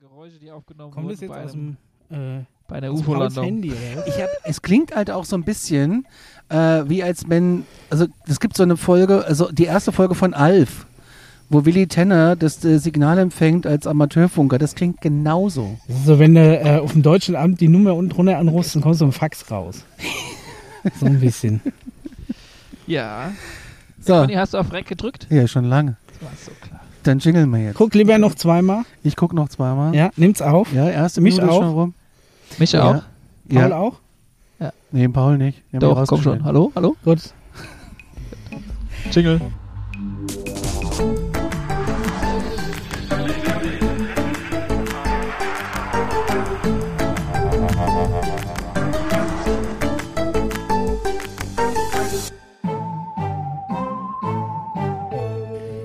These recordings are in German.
Geräusche, die aufgenommen Kommt wurden das jetzt bei, aus einem, dem äh, bei einer UFO-Landung. Handy oder was? Ich hab, es klingt halt auch so ein bisschen äh, wie als wenn, also es gibt so eine Folge, also die erste Folge von Alf, wo Willy Tenner das äh, Signal empfängt als Amateurfunker. Das klingt genauso. Das ist so, wenn du äh, auf dem deutschen Amt die Nummer unten drunter anrufst, dann kommst du im Fax raus. so ein bisschen. Ja. So, Conny, hast du auf Reck gedrückt? ja, schon lange. Das war so klar. Dann jingeln wir jetzt. Guck lieber noch zweimal. Ich guck noch zweimal. Ja, nimm's auf. Ja, erste Mich Minute auch. schon rum. Mich Ja. auch? Paul Ja. auch? Nee, Paul nicht. Den Doch, komm schon. Hallo? Hallo? Gut. Jingle.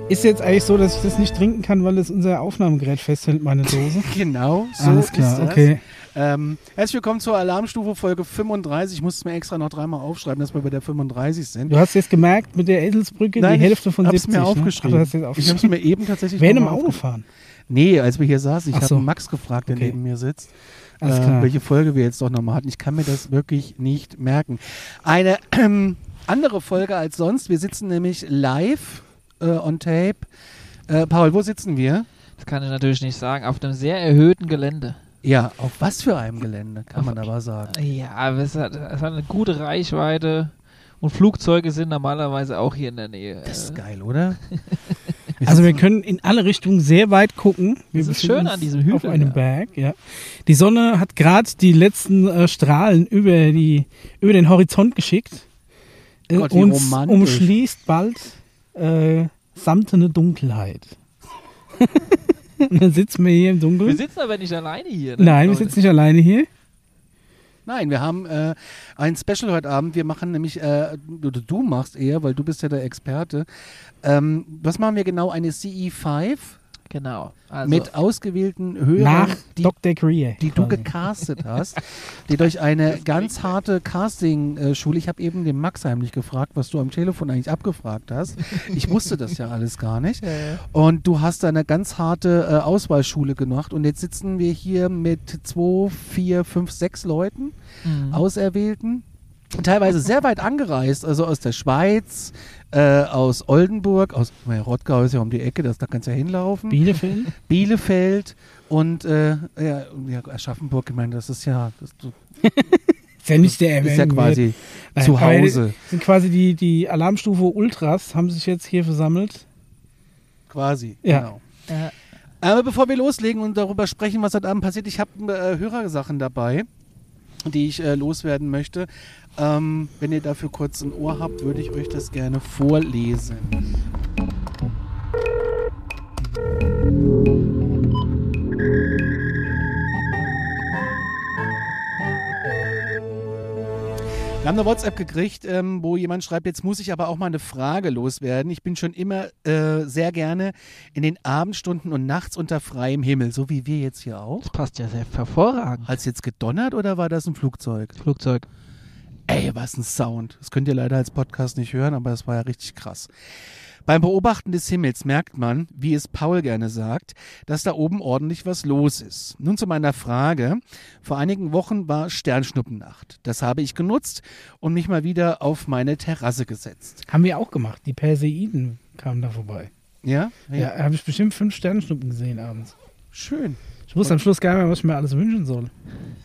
Ist jetzt eigentlich so, dass ich das nicht trinken kann, weil es unser Aufnahmegerät festhält, meine Dose? Genau, so Alles klar, ist das. okay. Ähm, herzlich willkommen zur Alarmstufe Folge 35. Ich muss es mir extra noch dreimal aufschreiben, dass wir bei der 35 sind. Du hast jetzt gemerkt, mit der Eselsbrücke Nein, die Hälfte von ich hab's 70. mir ne? aufgeschrieben. Ach, du hast jetzt Ich habe es aufgeschrieben. mir eben tatsächlich Wer mal Auto aufgeschrieben. fahren? Nee, als wir hier saßen, ich Ach habe so. Max gefragt, der Okay. neben mir sitzt, äh, welche Folge wir jetzt doch nochmal hatten. Ich kann mir das wirklich nicht merken. Eine ähm, andere Folge als sonst. Wir sitzen nämlich live äh, on tape. Äh, Paul, wo sitzen wir? Das kann ich natürlich nicht sagen. Auf einem sehr erhöhten Gelände. Ja, auf was für einem Gelände, kann Auf- man aber sagen. Ja, es hat, es hat eine gute Reichweite. Und Flugzeuge sind normalerweise auch hier in der Nähe. Das ist geil, oder? Also wir können in alle Richtungen sehr weit gucken. Wir Das ist schön uns an diesem Hügel, Auf einem ja. Berg, ja. Die Sonne hat gerade die letzten äh, Strahlen über, die, über den Horizont geschickt äh, Gott, wie und romantisch. umschließt bald äh, samtene Dunkelheit. und dann sitzen wir hier im wir Dunkeln. sitzen aber nicht alleine hier. Ne? Nein, wir sitzen nicht alleine hier. Nein, wir haben äh, ein Special heute Abend. Wir machen nämlich, äh, oder du machst eher, weil du bist ja der Experte. Ähm, was machen wir genau? Eine CE5 Genau. Also, mit ausgewählten Hörern, Nach die, Dr. Greer. die du gecastet hast, die durch eine ganz harte Casting-Schule, ich habe eben den Max heimlich gefragt, was du am Telefon eigentlich abgefragt hast. Ich wusste das ja alles gar nicht. äh, Und du hast da eine ganz harte äh, Auswahlschule gemacht. Und jetzt sitzen wir hier mit zwei, vier, fünf, sechs Leuten. mhm. Auserwählten. Teilweise sehr weit angereist, also aus der Schweiz, äh, aus Oldenburg, aus naja, Rottgau ist ja um die Ecke, das, da kannst du ja hinlaufen, Bielefeld. Bielefeld und äh, ja, ja, Aschaffenburg, ich meine, das ist ja, das Ist ja nicht der ist ja quasi. Nein, zu Hause, Sind quasi die, die Alarmstufe Ultras, haben sich jetzt hier versammelt. quasi. Ja. Genau. äh, Aber bevor wir loslegen und darüber sprechen, was heute Abend passiert, ich habe äh, Hörersachen dabei, die ich äh, loswerden möchte. Ähm, wenn ihr dafür kurz ein Ohr habt, würde ich euch das gerne vorlesen. Wir haben eine WhatsApp gekriegt, ähm, wo jemand schreibt, jetzt muss ich aber auch mal eine Frage loswerden. Ich bin schon immer äh, sehr gerne in den Abendstunden und nachts unter freiem Himmel, so wie wir jetzt hier auch. das passt ja sehr hervorragend. Hat es jetzt gedonnert oder war das ein Flugzeug? Flugzeug. Ey, was ein Sound. Das könnt ihr leider als Podcast nicht hören, aber das war ja richtig krass. Beim Beobachten des Himmels merkt man, wie es Paul gerne sagt, dass da oben ordentlich was los ist. Nun zu meiner Frage. Vor einigen Wochen war Sternschnuppennacht. Das habe ich genutzt und mich mal wieder auf meine Terrasse gesetzt. Haben wir auch gemacht. Die Perseiden kamen da vorbei. Ja? Ja, habe ich bestimmt fünf Sternschnuppen gesehen abends. Schön. Ich wusste am Schluss gar nicht mehr, was ich mir alles wünschen soll.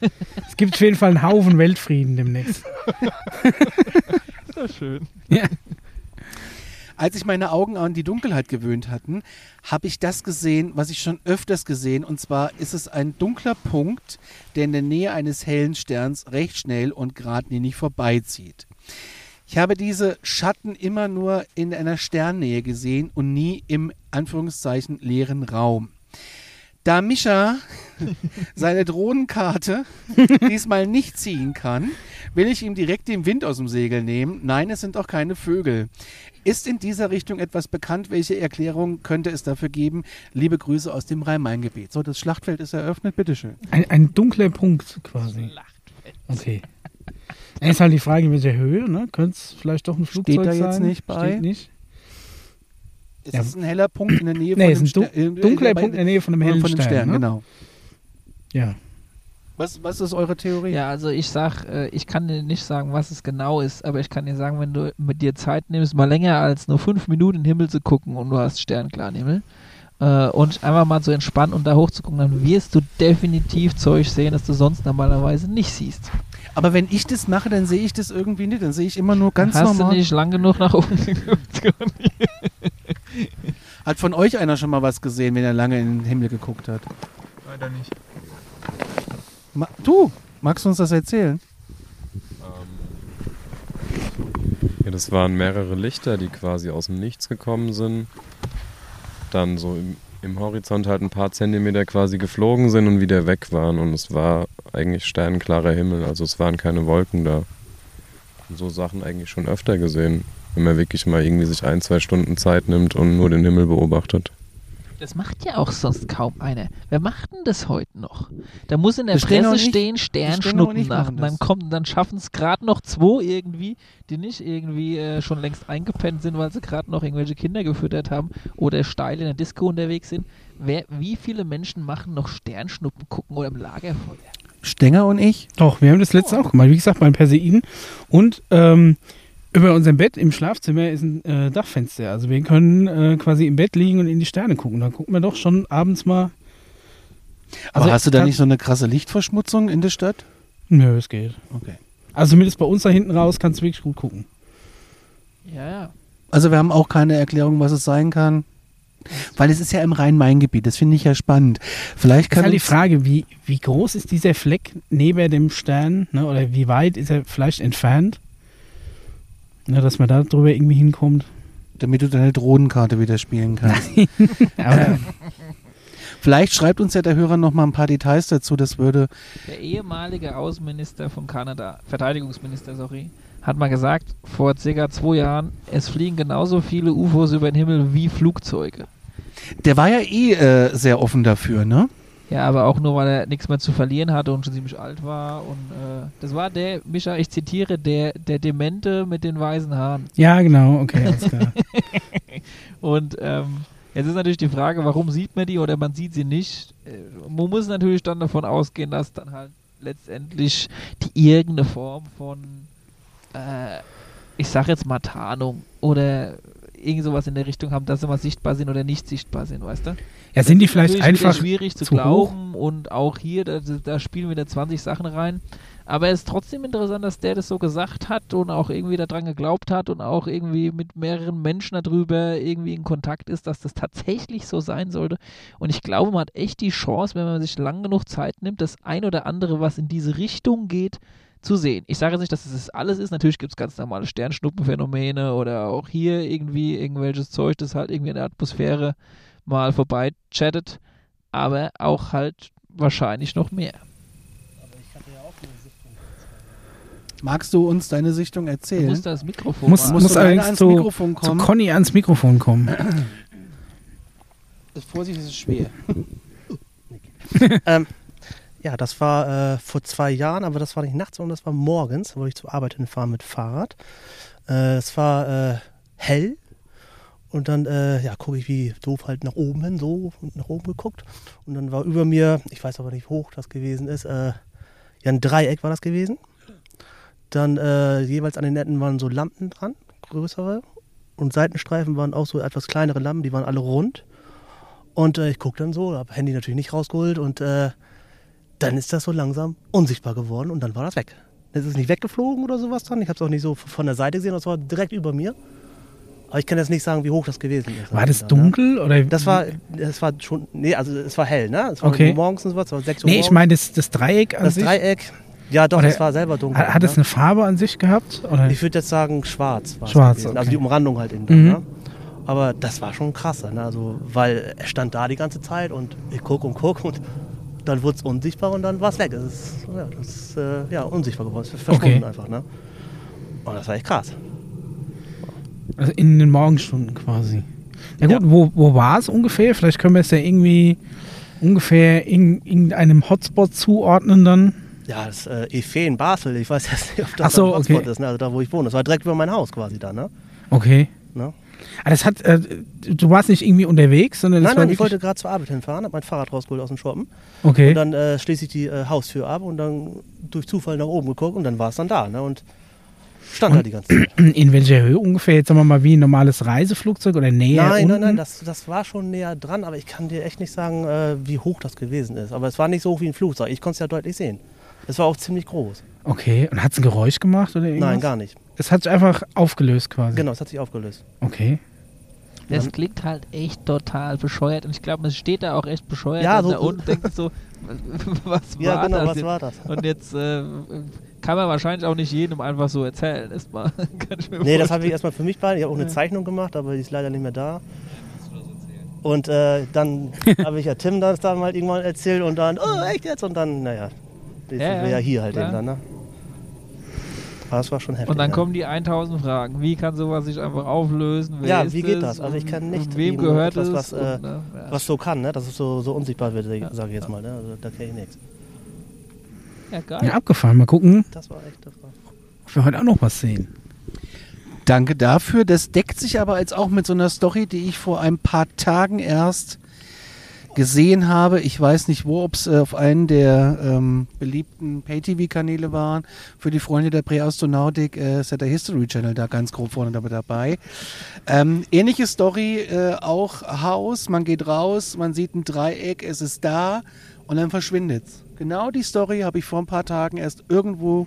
es gibt auf jeden Fall einen Haufen Weltfrieden demnächst. Sehr schön. Ja. Als sich meine Augen an die Dunkelheit gewöhnt hatten, habe ich das gesehen, was ich schon öfters gesehen. Und zwar ist es ein dunkler Punkt, der in der Nähe eines hellen Sterns recht schnell und geradlinig vorbeizieht. Ich habe diese Schatten immer nur in einer Sternnähe gesehen und nie im Anführungszeichen leeren Raum. Da Mischa seine Drohnenkarte diesmal nicht ziehen kann, will ich ihm direkt den Wind aus dem Segel nehmen. Nein, es sind auch keine Vögel. Ist in dieser Richtung etwas bekannt? Welche Erklärung könnte es dafür geben? Liebe Grüße aus dem Rhein-Main-Gebiet. So, das Schlachtfeld ist eröffnet, bitteschön. Ein, ein dunkler Punkt quasi. Okay. Dann ist halt die Frage, in welcher Höhe, ne? Könnte es vielleicht doch ein Flugzeug da sein? jetzt nicht bei? Steht nicht. Ist Ja. es ein heller Punkt in der Nähe Nee, von ist dem ein dun Ster- äh, dunkler äh, Punkt in der Nähe von einem hellen von dem Stern. Stern, ne? genau. Ja. Was, was ist eure Theorie? Ja, also ich sag, äh, ich kann dir nicht sagen, was es genau ist, aber ich kann dir sagen, wenn du mit dir Zeit nimmst, mal länger als nur fünf Minuten in den Himmel zu gucken und du hast sternklaren Himmel äh, und einfach mal so entspannen und da hoch zu gucken, dann wirst du definitiv Zeug sehen, das du sonst normalerweise nicht siehst. Aber wenn ich das mache, dann sehe ich das irgendwie nicht. Dann sehe ich immer nur ganz hast normal. du nicht lang genug nach oben geguckt? Hat von euch einer schon mal was gesehen, wenn er lange in den Himmel geguckt hat? Leider nicht. Ma du, magst du uns das erzählen? Ja, das waren mehrere Lichter, die quasi aus dem Nichts gekommen sind. Dann so im, im Horizont halt ein paar Zentimeter quasi geflogen sind und wieder weg waren. Und es war eigentlich sternklarer Himmel, also es waren keine Wolken da. Und so Sachen eigentlich schon öfter gesehen, wenn man wirklich mal irgendwie sich ein, zwei Stunden Zeit nimmt und nur den Himmel beobachtet. Das macht ja auch sonst kaum einer. Wer macht denn das heute noch? Da muss in der Das stehen Presse nicht- stehen, das stehen auch Sternschnuppen nicht nach. machen Dann kommt, dann schaffen es gerade noch zwei irgendwie, die nicht irgendwie äh, schon längst eingepennt sind, weil sie gerade noch irgendwelche Kinder gefüttert haben oder steil in der Disco unterwegs sind. Wer, wie viele Menschen machen noch Sternschnuppen gucken oder im Lagerfeuer? Stenger und ich? Doch, wir haben das letzte auch gemacht. Wie gesagt, beim Perseiden. Und ähm, über unserem Bett im Schlafzimmer ist ein äh, Dachfenster. Also wir können äh, quasi im Bett liegen und in die Sterne gucken. Da gucken wir doch schon abends mal. Aber Also, hast du da nicht so eine krasse Lichtverschmutzung in der Stadt? Nö, es geht. Okay. Also zumindest bei uns da hinten raus kannst du wirklich gut gucken. Ja, ja. Also wir haben auch keine Erklärung, was es sein kann. Weil es ist ja im Rhein-Main-Gebiet, das finde ich ja spannend. Vielleicht Das ist kann halt die Frage, wie, wie groß ist dieser Fleck neben dem Stern? Ne? Oder wie weit ist er vielleicht entfernt? Ne, dass man da drüber irgendwie hinkommt. damit du deine Drohnenkarte wieder spielen kannst. Aber Vielleicht schreibt uns ja der Hörer noch mal ein paar Details dazu, das würde Der ehemalige Außenminister von Kanada, Verteidigungsminister, sorry, hat mal gesagt, vor circa zwei Jahren, es fliegen genauso viele UFOs über den Himmel wie Flugzeuge. Der war ja eh äh, sehr offen dafür, ne? Ja, aber auch nur, weil er nichts mehr zu verlieren hatte und schon ziemlich alt war. Und äh, das war der, Micha, ich zitiere, der, der Demente mit den weißen Haaren. ja, genau, okay, alles klar. Und ähm, jetzt ist natürlich die Frage, warum sieht man die oder man sieht sie nicht? Äh, man muss natürlich dann davon ausgehen, dass dann halt letztendlich die irgendeine Form von, äh, ich sag jetzt mal Tarnung oder irgend sowas in der Richtung haben, dass sie mal sichtbar sind oder nicht sichtbar sind, weißt du? Ja, sind die vielleicht einfach schwierig zu, zu glauben und auch hier, da, da spielen wieder 20 Sachen rein. Aber es ist trotzdem interessant, dass der das so gesagt hat und auch irgendwie daran geglaubt hat und auch irgendwie mit mehreren Menschen darüber irgendwie in Kontakt ist, dass das tatsächlich so sein sollte. Und ich glaube, man hat echt die Chance, wenn man sich lang genug Zeit nimmt, das ein oder andere, was in diese Richtung geht, zu sehen. Ich sage jetzt nicht, dass es das alles ist. Natürlich gibt es ganz normale Sternschnuppenphänomene oder auch hier irgendwie irgendwelches Zeug, das halt irgendwie in der Atmosphäre mal vorbei chattet, aber auch halt wahrscheinlich noch mehr. Magst du uns deine Sichtung Du erzählen? musst das Mikrofon Muss- muss du allerdings ans zu- Mikrofon zu kommen? Conny ans Mikrofon kommen. Vorsicht, es ist schwer. ähm, ja, das war äh, vor zwei Jahren, aber das war nicht nachts, sondern das war morgens, wo ich zur Arbeit hinfahren mit Fahrrad. Äh, es war äh, hell und dann äh, ja, gucke ich wie doof halt nach oben hin, so und nach oben geguckt. Und dann war über mir, ich weiß aber nicht, wie hoch das gewesen ist, äh, ja, ein Dreieck war das gewesen. Dann äh, jeweils an den Netten waren so Lampen dran, größere. Und Seitenstreifen waren auch so etwas kleinere Lampen, die waren alle rund. Und ich gucke dann so, habe Handy natürlich nicht rausgeholt und dann ist das so langsam unsichtbar geworden und dann war das weg. Es ist nicht weggeflogen oder sowas dann. Ich habe es auch nicht so von der Seite gesehen, das war direkt über mir. Aber ich kann jetzt nicht sagen, wie hoch das gewesen ist. War das Dann, ne? dunkel? Oder Das war, das war schon, nee, also es war hell, ne? Es war Okay. morgens und so was, es war 6 Uhr Nee, ich meine das, das Dreieck an das sich. Dreieck, ja doch, Oder- es war selber dunkel. Hat, hat es ne? eine Farbe an sich gehabt? Oder? Ich würde jetzt sagen schwarz Schwarz, gewesen. okay. Also die Umrandung halt drin, Mhm. ne? Aber das war schon krass, ne? Also, weil er stand da die ganze Zeit und ich guck und guck und dann wurde es unsichtbar und dann war es weg. Es ist, ja, das ist äh, ja, unsichtbar geworden. Es ist verschwunden Okay. einfach, ne? Und das war echt krass. Also in den Morgenstunden quasi. Ja gut, Ja. wo, wo war es ungefähr? Vielleicht können wir es ja irgendwie ungefähr in irgendeinem Hotspot zuordnen dann. Ja, das äh, Efe in Basel, ich weiß jetzt nicht, ob das so, ein Hotspot okay. ist, ne? also da wo ich wohne. Das war direkt über mein Haus quasi da, ne? Okay. ne? Ah, das hat, äh, du warst nicht irgendwie unterwegs, sondern das Nein, war nein, ich wollte gerade zur Arbeit hinfahren, habe mein Fahrrad rausgeholt aus dem Shoppen. Okay. Und dann äh, schließe ich die äh, Haustür ab und dann durch Zufall nach oben geguckt und dann war es dann da. Ne? Und stand da die ganze Zeit. In welcher Höhe ungefähr? Jetzt sagen wir mal wie ein normales Reiseflugzeug oder näher nein, unten? nein, nein, das, das war schon näher dran, aber ich kann dir echt nicht sagen, äh, wie hoch das gewesen ist. Aber es war nicht so hoch wie ein Flugzeug. Ich konnte es ja deutlich sehen. Es war auch ziemlich groß. Okay. Und hat es ein Geräusch gemacht oder irgendwas? Nein, gar nicht. Es hat sich einfach aufgelöst quasi. Genau, es hat sich aufgelöst. Okay. Das Ja. klingt halt echt total bescheuert und ich glaube, es steht da auch echt bescheuert Ja, und so- da unten denkt so, was war Ja, genau, das was jetzt? war das? Und jetzt äh, kann man wahrscheinlich auch nicht jedem einfach so erzählen. Erstmal kann ich mir Nee, das habe ich erstmal für mich behalten. Ich habe auch eine Zeichnung gemacht, aber die ist leider nicht mehr da. Und äh, dann habe ich ja Tim das da mal irgendwann erzählt und dann, oh, echt jetzt? Und dann, naja, jetzt Ja, sind wir ja, ja hier halt klar. eben dann, ne? Aber das war schon heftig. Und dann ja. kommen die 1000 Fragen. Wie kann sowas sich einfach auflösen? Wer Ja, ist wie geht es? das? Also ich kann nicht Und wem gehört etwas, es? was, äh, Und, ne, ja. was so kann, ne? dass es so, so unsichtbar wird, sage ich jetzt mal. Ne? Also da kenne ich nichts. ja, geil. Ja, abgefahren. Mal gucken, Das war echt, das war. ob wir heute auch noch was sehen. Danke dafür. Das deckt sich aber jetzt auch mit so einer Story, die ich vor ein paar Tagen erst gesehen habe. Ich weiß nicht wo, ob es äh, auf einen der ähm, beliebten Pay-TV-Kanäle waren. Für die Freunde der Präastronautik äh, ist ja der History Channel da ganz grob vorne dabei. Ähm, ähnliche Story, äh, auch Haus, man geht raus, man sieht ein Dreieck, es ist da und dann verschwindet's. Genau die Story habe ich vor ein paar Tagen erst irgendwo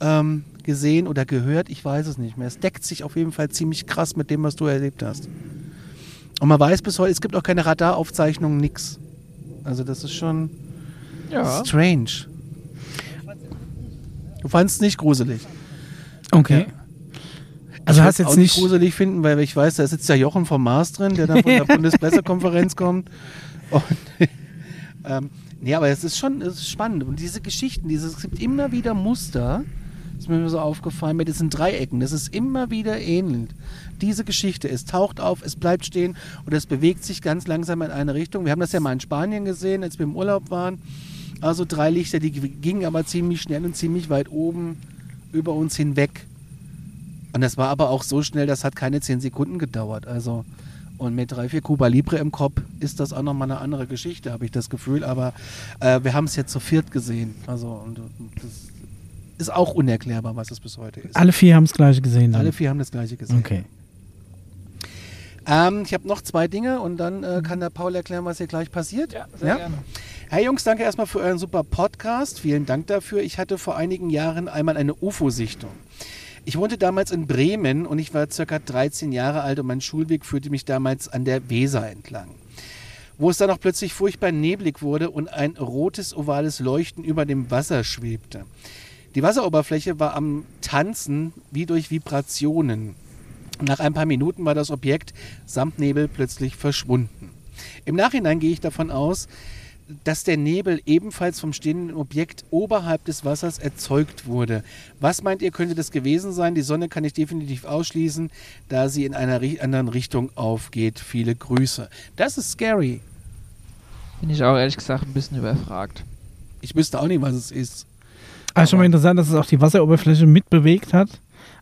ähm, gesehen oder gehört, ich weiß es nicht mehr. Es deckt sich auf jeden Fall ziemlich krass mit dem, was du erlebt hast. Und man weiß bis heute, es gibt auch keine Radaraufzeichnungen, nix. Also das ist schon Ja. strange. Du fandest es nicht gruselig. Okay. Ja. Also ich hast jetzt auch nicht. gruselig finden, weil ich weiß, da sitzt ja Jochen vom Mars drin, der dann von der Bundespressekonferenz kommt. Und, ähm, nee, aber es ist schon es ist spannend. Und diese Geschichten, dieses, es gibt immer wieder Muster, ist mir so aufgefallen, mit diesen Dreiecken. Das ist immer wieder ähnlich. Diese Geschichte, es taucht auf, es bleibt stehen und es bewegt sich ganz langsam in eine Richtung. Wir haben das ja mal in Spanien gesehen, als wir im Urlaub waren. Also drei Lichter, die gingen aber ziemlich schnell und ziemlich weit oben über uns hinweg. Und das war aber auch so schnell, das hat keine zehn Sekunden gedauert. Also, und mit drei, vier Cuba Libre im Kopf ist das auch nochmal eine andere Geschichte, habe ich das Gefühl. Aber äh, wir haben es jetzt zu viert gesehen. Also, und, und das ist auch unerklärbar, was es bis heute ist. Alle vier haben das gleiche gesehen. Dann. Alle vier haben das gleiche gesehen. Okay. Ähm, ich habe noch zwei Dinge und dann äh, kann der Paul erklären, was hier gleich passiert. Ja, sehr Ja? gerne. Hey Jungs, danke erstmal für euren super Podcast. Vielen Dank dafür. Ich hatte vor einigen Jahren einmal eine UFO-Sichtung. Ich wohnte damals in Bremen und ich war circa 13 Jahre alt und mein Schulweg führte mich damals an der Weser entlang. Wo es dann auch plötzlich furchtbar neblig wurde und ein rotes, ovales Leuchten über dem Wasser schwebte. Die Wasseroberfläche war am Tanzen wie durch Vibrationen. Nach ein paar Minuten war das Objekt samt Nebel plötzlich verschwunden. Im Nachhinein gehe ich davon aus, dass der Nebel ebenfalls vom stehenden Objekt oberhalb des Wassers erzeugt wurde. Was meint ihr, könnte das gewesen sein? Die Sonne kann ich definitiv ausschließen, da sie in einer anderen Richtung aufgeht. Viele Grüße. Das ist scary. Bin ich auch ehrlich gesagt ein bisschen überfragt. Ich wüsste auch nicht, was es ist. Aber schon mal interessant, dass es auch die Wasseroberfläche mitbewegt hat.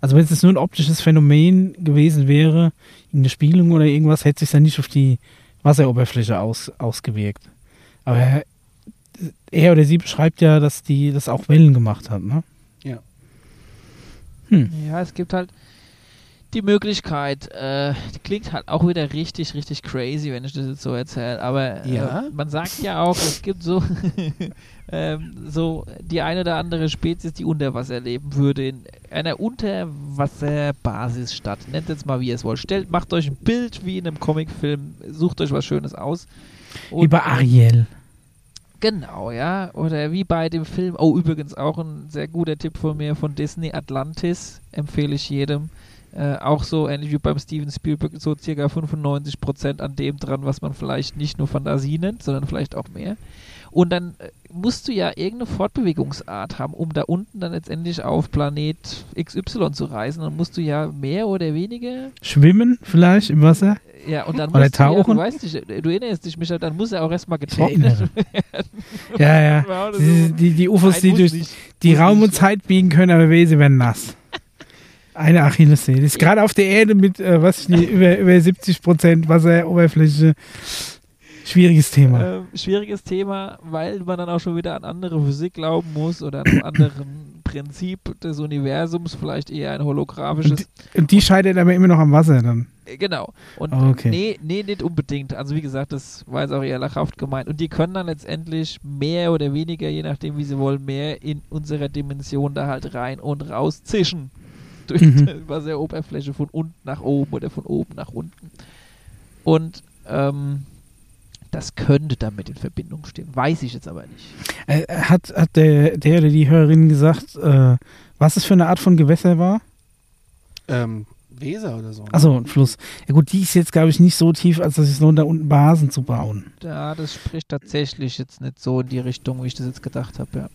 Also wenn es jetzt nur ein optisches Phänomen gewesen wäre, eine Spiegelung oder irgendwas, hätte sich dann nicht auf die Wasseroberfläche aus, ausgewirkt. Aber er, er oder sie beschreibt ja, dass die das auch Wellen gemacht hat, ne? Ja. Hm. Ja, es gibt halt die Möglichkeit, äh, die klingt halt auch wieder richtig, richtig crazy, wenn ich das jetzt so erzähle. Aber äh, Ja. man sagt ja auch, es gibt so, ähm, so die eine oder andere Spezies, die unter Wasser leben würde, in einer Unterwasserbasisstadt. Nennt jetzt mal, wie ihr es wollt. Stellt, macht euch ein Bild wie in einem Comicfilm, sucht euch was Schönes aus. Und- bei Ariel. Genau, ja. Oder wie bei dem Film, oh, übrigens auch ein sehr guter Tipp von mir von Disney, Atlantis, empfehle ich jedem. Äh, auch so ähnlich wie beim Steven Spielberg, so circa 95% an dem dran, was man vielleicht nicht nur Fantasie nennt, sondern vielleicht auch mehr. Und dann äh, musst du ja irgendeine Fortbewegungsart haben, um da unten dann letztendlich auf Planet XY zu reisen. Dann musst du ja mehr oder weniger Schwimmen vielleicht im Wasser? ja, und dann Oder musst du, ja, du tauchen? weißt nicht, du erinnerst dich, Michael, dann muss er auch erstmal getrocknet werden. Ja, ja. Die, die, die UFOs, Nein, die durch nicht. die Muss Raum und Zeit biegen können, aber wehe, sie werden nass. Eine Achillessehne. Ist gerade auf der Erde mit, äh, was ich nicht, über, über 70 Prozent Wasseroberfläche. Schwieriges Thema. Ähm, schwieriges Thema, weil man dann auch schon wieder an andere Physik glauben muss oder an einem anderen Prinzip des Universums, vielleicht eher ein holographisches. Und die scheitert aber immer noch am Wasser dann. Äh, Genau. Und Okay. nee, nee, nicht unbedingt. Also wie gesagt, das war jetzt auch eher lachhaft gemeint. Und die können dann letztendlich mehr oder weniger, je nachdem wie sie wollen, mehr in unserer Dimension da halt rein und raus zischen. Durch Mhm. die Wasseroberfläche von unten nach oben oder von oben nach unten. Und ähm, das könnte damit in Verbindung stehen. Weiß ich jetzt aber nicht. Äh, hat, hat der, der oder die Hörerin gesagt, äh, was es für eine Art von Gewässer war? Ähm, Weser oder so. ne? Achso, ein Fluss. Ja gut, die ist jetzt, glaube ich, nicht so tief, als dass es lohnt, da unten Basen zu bauen. Ja, das spricht tatsächlich jetzt nicht so in die Richtung, wie ich das jetzt gedacht habe. Ja.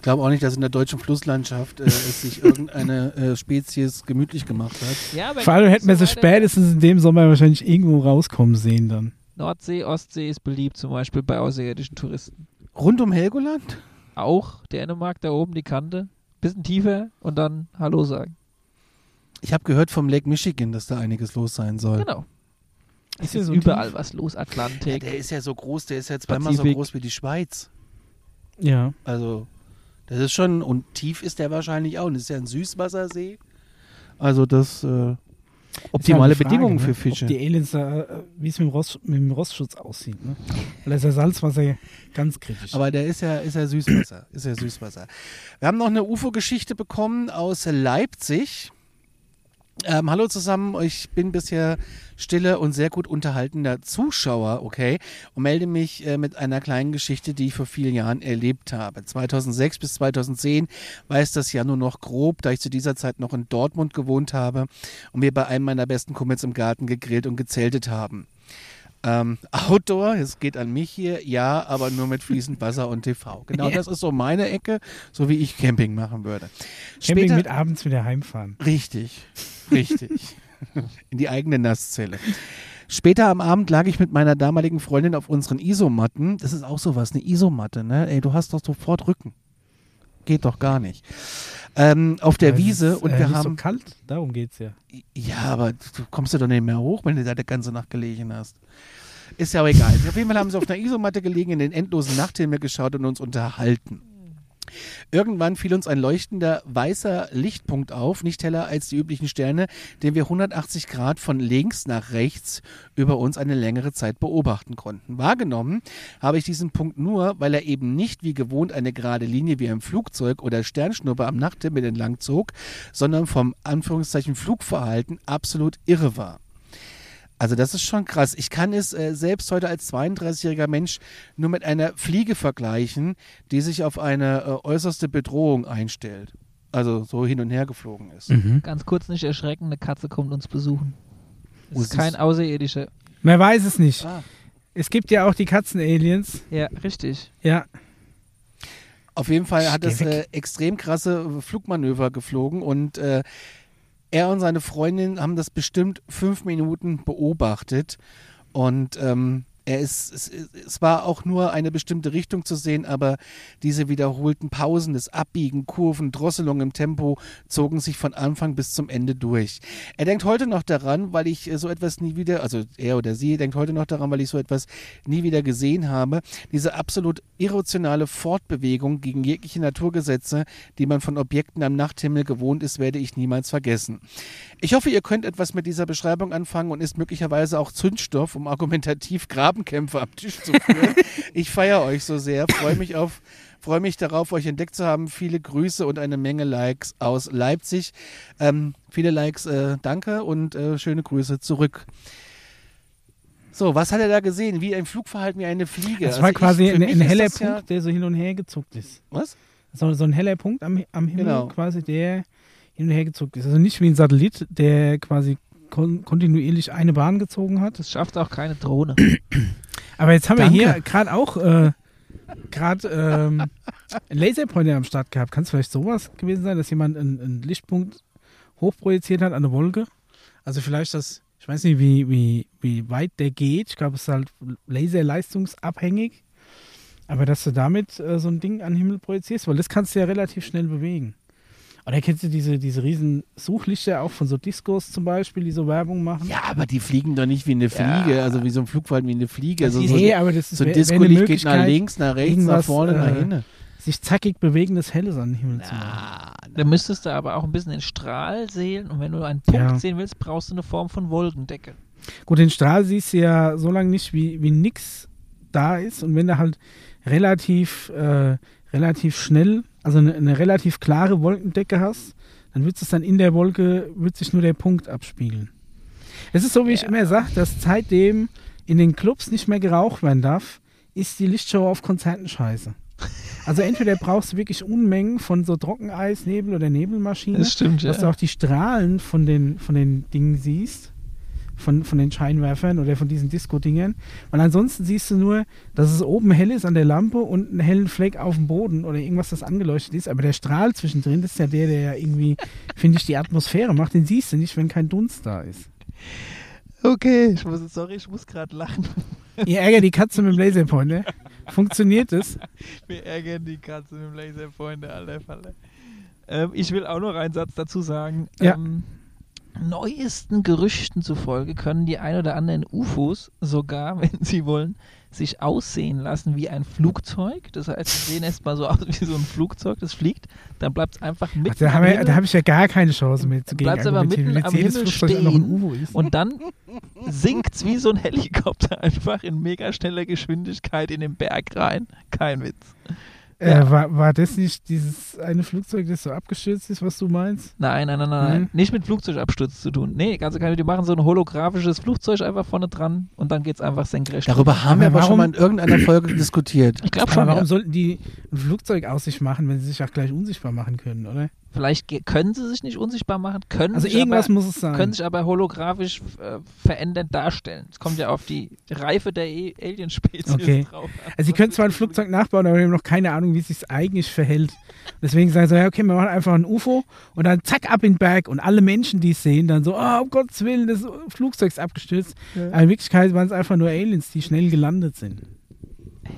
Ich glaube auch nicht, dass in der deutschen Flusslandschaft äh, es sich irgendeine äh, Spezies gemütlich gemacht hat. Ja, aber Vor allem hätten wir sie spätestens in dem Sommer wahrscheinlich irgendwo rauskommen sehen dann. Nordsee, Ostsee ist beliebt, zum Beispiel bei außerirdischen Touristen. Rund um Helgoland? Auch Dänemark da oben die Kante, bisschen tiefer und dann Hallo sagen. Ich habe gehört vom Lake Michigan, dass da einiges los sein soll. Genau. Es Ist ja ist so überall tief? was los, Ja, Atlantik. der ist ja so groß, der ist ja zweimal so groß wie die Schweiz. Ja. Also, das ist schon, und tief ist der wahrscheinlich auch. Und das ist ja ein Süßwassersee. Also, das äh, optimale Ist halt Frage, Bedingungen ne? für Fische. Ob die Aliens da, äh, wie es mit dem, Rost, mit dem Rostschutz aussieht. Ne? Weil da ist ja Salzwasser ganz kritisch. Aber der ist ja, ist ja Süßwasser. Ist ja Süßwasser. Wir haben noch eine UFO-Geschichte bekommen aus Leipzig. Ähm, hallo zusammen, ich bin bisher stille und sehr gut unterhaltender Zuschauer, okay, und melde mich äh, mit einer kleinen Geschichte, die ich vor vielen Jahren erlebt habe. 2006 bis 2010 weiß das ja nur noch grob, da ich zu dieser Zeit noch in Dortmund gewohnt habe und wir bei einem meiner besten Kumpels im Garten gegrillt und gezeltet haben. Ähm, Outdoor, es geht an mich hier, ja, aber nur mit fließend Wasser und TV. Genau, das ist so meine Ecke, so wie ich Camping machen würde. Camping Später- mit abends wieder heimfahren. Richtig, richtig. In die eigene Nasszelle. Später am Abend lag ich mit meiner damaligen Freundin auf unseren Isomatten. Das ist auch sowas, eine Isomatte, ne? Ey, du hast doch sofort Rücken. Geht doch gar nicht. Ähm, auf der Weil es Wiese ist, und äh, wir nicht haben. so kalt, darum geht's ja. Ja, aber du kommst ja doch nicht mehr hoch, wenn du da die ganze Nacht gelegen hast. Ist ja auch egal. Auf jeden Fall haben sie auf einer Isomatte gelegen, in den endlosen Nachthimmel geschaut und uns unterhalten. Irgendwann fiel uns ein leuchtender weißer Lichtpunkt auf, nicht heller als die üblichen Sterne, den wir 180 Grad von links nach rechts über uns eine längere Zeit beobachten konnten. Wahrgenommen habe ich diesen Punkt nur, weil er eben nicht wie gewohnt eine gerade Linie wie ein Flugzeug oder Sternschnuppe am Nachthimmel entlang zog, sondern vom Anführungszeichen Flugverhalten absolut irre war. Also das ist schon krass. Ich kann es äh, selbst heute als 32-jähriger Mensch nur mit einer Fliege vergleichen, die sich auf eine äh, äußerste Bedrohung einstellt. Also so hin und her geflogen ist. Ganz kurz nicht erschrecken, eine Katze kommt uns besuchen. Wo Das ist ist kein es? Außerirdischer. Man weiß es nicht. Ah. Es gibt ja auch die Katzen-Aliens. Ja, richtig. Ja. Auf jeden Fall hat Geh es äh, extrem krasse Flugmanöver geflogen und äh, er und seine Freundin haben das bestimmt fünf Minuten beobachtet und ähm, er ist, es, es war auch nur eine bestimmte Richtung zu sehen, aber diese wiederholten Pausen, das Abbiegen, Kurven, Drosselung im Tempo zogen sich von Anfang bis zum Ende durch. Er denkt heute noch daran, weil ich äh, so etwas nie wieder, also er oder sie denkt heute noch daran, weil ich so etwas nie wieder gesehen habe. Diese absolut irrationale Fortbewegung gegen jegliche Naturgesetze, die man von Objekten am Nachthimmel gewohnt ist, werde ich niemals vergessen. Ich hoffe, ihr könnt etwas mit dieser Beschreibung anfangen und ist möglicherweise auch Zündstoff, um argumentativ Grabenkämpfe am Tisch zu führen. ich feiere euch so sehr, freue mich auf Freue mich darauf, euch entdeckt zu haben. Viele Grüße und eine Menge Likes aus Leipzig. Ähm, viele Likes, äh, danke und äh, schöne Grüße zurück. So, was hat er da gesehen? Wie ein Flugverhalten wie eine Fliege. Das Also war ich- quasi für ein, ein heller das ja- Punkt, der so hin und her gezuckt ist. Was? So, so ein heller Punkt am, am Himmel Genau. quasi, der hin und her gezuckt ist. Also nicht wie ein Satellit, der quasi kon kontinuierlich eine Bahn gezogen hat. Das schafft auch keine Drohne. Aber jetzt haben Danke. wir hier gerade auch äh, gerade ähm, einen Laserpointer am Start gehabt. Kann es vielleicht sowas gewesen sein, dass jemand einen, einen Lichtpunkt hochprojiziert hat an eine Wolke? Also vielleicht das, ich weiß nicht, wie, wie, wie weit der geht. Ich glaube, es ist halt laserleistungsabhängig. Aber dass du damit äh, so ein Ding an den Himmel projizierst, weil das kannst du ja relativ schnell bewegen. Oder kennst du diese, diese riesen Suchlichter auch von so Discos zum Beispiel, die so Werbung machen? Ja, aber die fliegen doch nicht wie eine Fliege, also wie so ein Flugfall wie eine Fliege. Also ist so, nee, aber das ist so ein Disco-Licht geht nach links, nach rechts, nach vorne, nach äh, hinten. sich zackig bewegendes Helles an den Himmel zu machen. Ah, Da müsstest du aber auch ein bisschen den Strahl sehen und wenn du einen Punkt Ja. sehen willst, brauchst du eine Form von Wolkendecke. Gut, den Strahl siehst du ja so lange nicht, wie, wie nix da ist. Und wenn du halt relativ, äh, relativ schnell, also eine, eine relativ klare Wolkendecke hast, dann wird es dann in der Wolke, wird sich nur der Punkt abspiegeln. Es ist so, wie ich Ja. immer sage, dass seitdem in den Clubs nicht mehr geraucht werden darf, ist die Lichtshow auf Konzerten scheiße. Also entweder brauchst du wirklich Unmengen von so Trockeneis, Nebel oder Nebelmaschine, stimmt, dass du auch die Strahlen von den, von den Dingen siehst, von, von den Scheinwerfern oder von diesen Disco-Dingern. Weil ansonsten siehst du nur, dass es oben hell ist an der Lampe und einen hellen Fleck auf dem Boden oder irgendwas, das angeleuchtet ist. Aber der Strahl zwischendrin, das ist ja der, der ja irgendwie, finde ich, die Atmosphäre macht. Den siehst du nicht, wenn kein Dunst da ist. Okay, ich muss, sorry, ich muss gerade lachen. Ihr ärgert die Katze mit dem Laserpointer. Funktioniert es? Wir ärgern die Katze mit dem Laserpointer, alter Falle. Ähm, ich will auch noch einen Satz dazu sagen. Ja. Ähm, neuesten Gerüchten zufolge können die ein oder anderen UFOs sogar, wenn sie wollen, sich aussehen lassen wie ein Flugzeug. Das heißt, sie sehen erstmal so aus wie so ein Flugzeug, das fliegt. Dann bleibt es einfach Ach, mitten da habe hab ich ja gar keine Chance mehr zu gegen Bleibt's aber argumentieren, mitten am Himmel stehen UFO ist. Und dann sinkt es wie so ein Helikopter einfach in mega schneller Geschwindigkeit in den Berg rein. Kein Witz. Äh, war, war das nicht dieses eine Flugzeug, das so abgestürzt ist, was du meinst? Nein, nein, nein, nein, nein. Mhm. Nicht mit Flugzeugabsturz zu tun. Nee, ganz keine. Die machen so ein holographisches Flugzeug einfach vorne dran und dann geht es einfach senkrecht. Darüber haben wir Aber aber schon mal in irgendeiner Folge diskutiert. Ich glaube Aber schon. warum Ja. sollten die ein Flugzeug aus sich machen, wenn sie sich auch gleich unsichtbar machen können, oder? Vielleicht können sie sich nicht unsichtbar machen, können Also sich irgendwas aber, muss es sein. können sich aber holographisch äh, verändernd darstellen. Es kommt ja auf die Reife der e Alien-Spezies Okay. drauf. an. Also sie können zwar ein Flugzeug nachbauen, aber wir haben noch keine Ahnung, wie es sich eigentlich verhält. Deswegen sagen sie, ja, okay, wir machen einfach ein UFO und dann zack ab in den Berg und alle Menschen, die es sehen, dann so, oh, um Gottes Willen, das Flugzeug ist abgestürzt. Aber in Wirklichkeit waren es einfach nur Aliens, die schnell gelandet sind.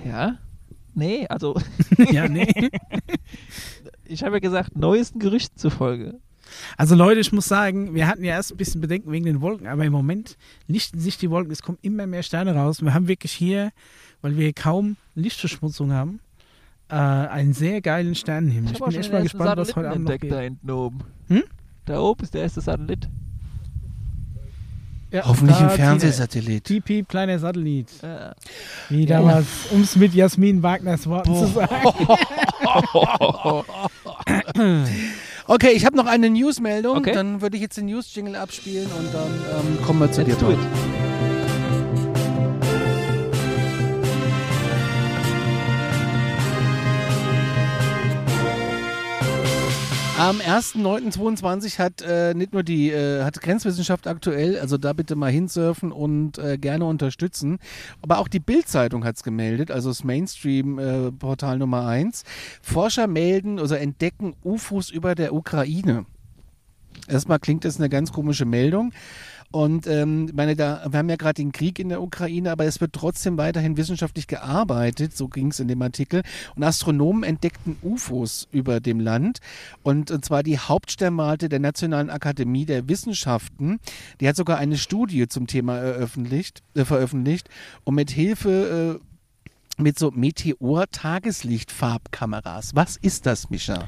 Ja? Nee, also ja, nee. ich habe ja gesagt, neuesten Gerüchten zufolge. Also Leute, ich muss sagen, wir hatten ja erst ein bisschen Bedenken wegen den Wolken, aber im Moment lichten sich die Wolken, es kommen immer mehr Sterne raus. Wir haben wirklich hier, weil wir kaum Lichtverschmutzung haben, äh, einen sehr geilen Sternenhimmel. Ich, auch bin echt mal gespannt, was Satelliten heute Abend noch geht. da hinten oben. Hm? Da oben ist der erste Satellit. Ja, Hoffentlich ein da Fernsehsatellit. Piep, piep, kleiner Satellit. Äh, Wie damals, um es mit Jasmin Wagners Worten zu sagen. Okay, ich habe noch eine Newsmeldung. Okay. Dann würde ich jetzt den News-Jingle abspielen und dann ähm, kommen wir zu let's dir. Am 1.9.22 hat äh, nicht nur die äh, hat Grenzwissenschaft aktuell, also da bitte mal hinsurfen und äh, gerne unterstützen, aber auch die Bild-Zeitung hat es gemeldet, also das Mainstream-Portal Nummer 1. Forscher melden oder entdecken UFOs über der Ukraine. Erstmal klingt das eine ganz komische Meldung. Und ähm, meine, da, wir haben ja gerade den Krieg in der Ukraine, aber es wird trotzdem weiterhin wissenschaftlich gearbeitet, so ging es in dem Artikel. Und Astronomen entdeckten UFOs über dem Land. Und, und zwar die Hauptsternwarte der Nationalen Akademie der Wissenschaften. Die hat sogar eine Studie zum Thema eröffentlicht, äh, veröffentlicht. Und mit Hilfe äh, mit so Meteor-Tageslichtfarbkameras. Was ist das, Mischa?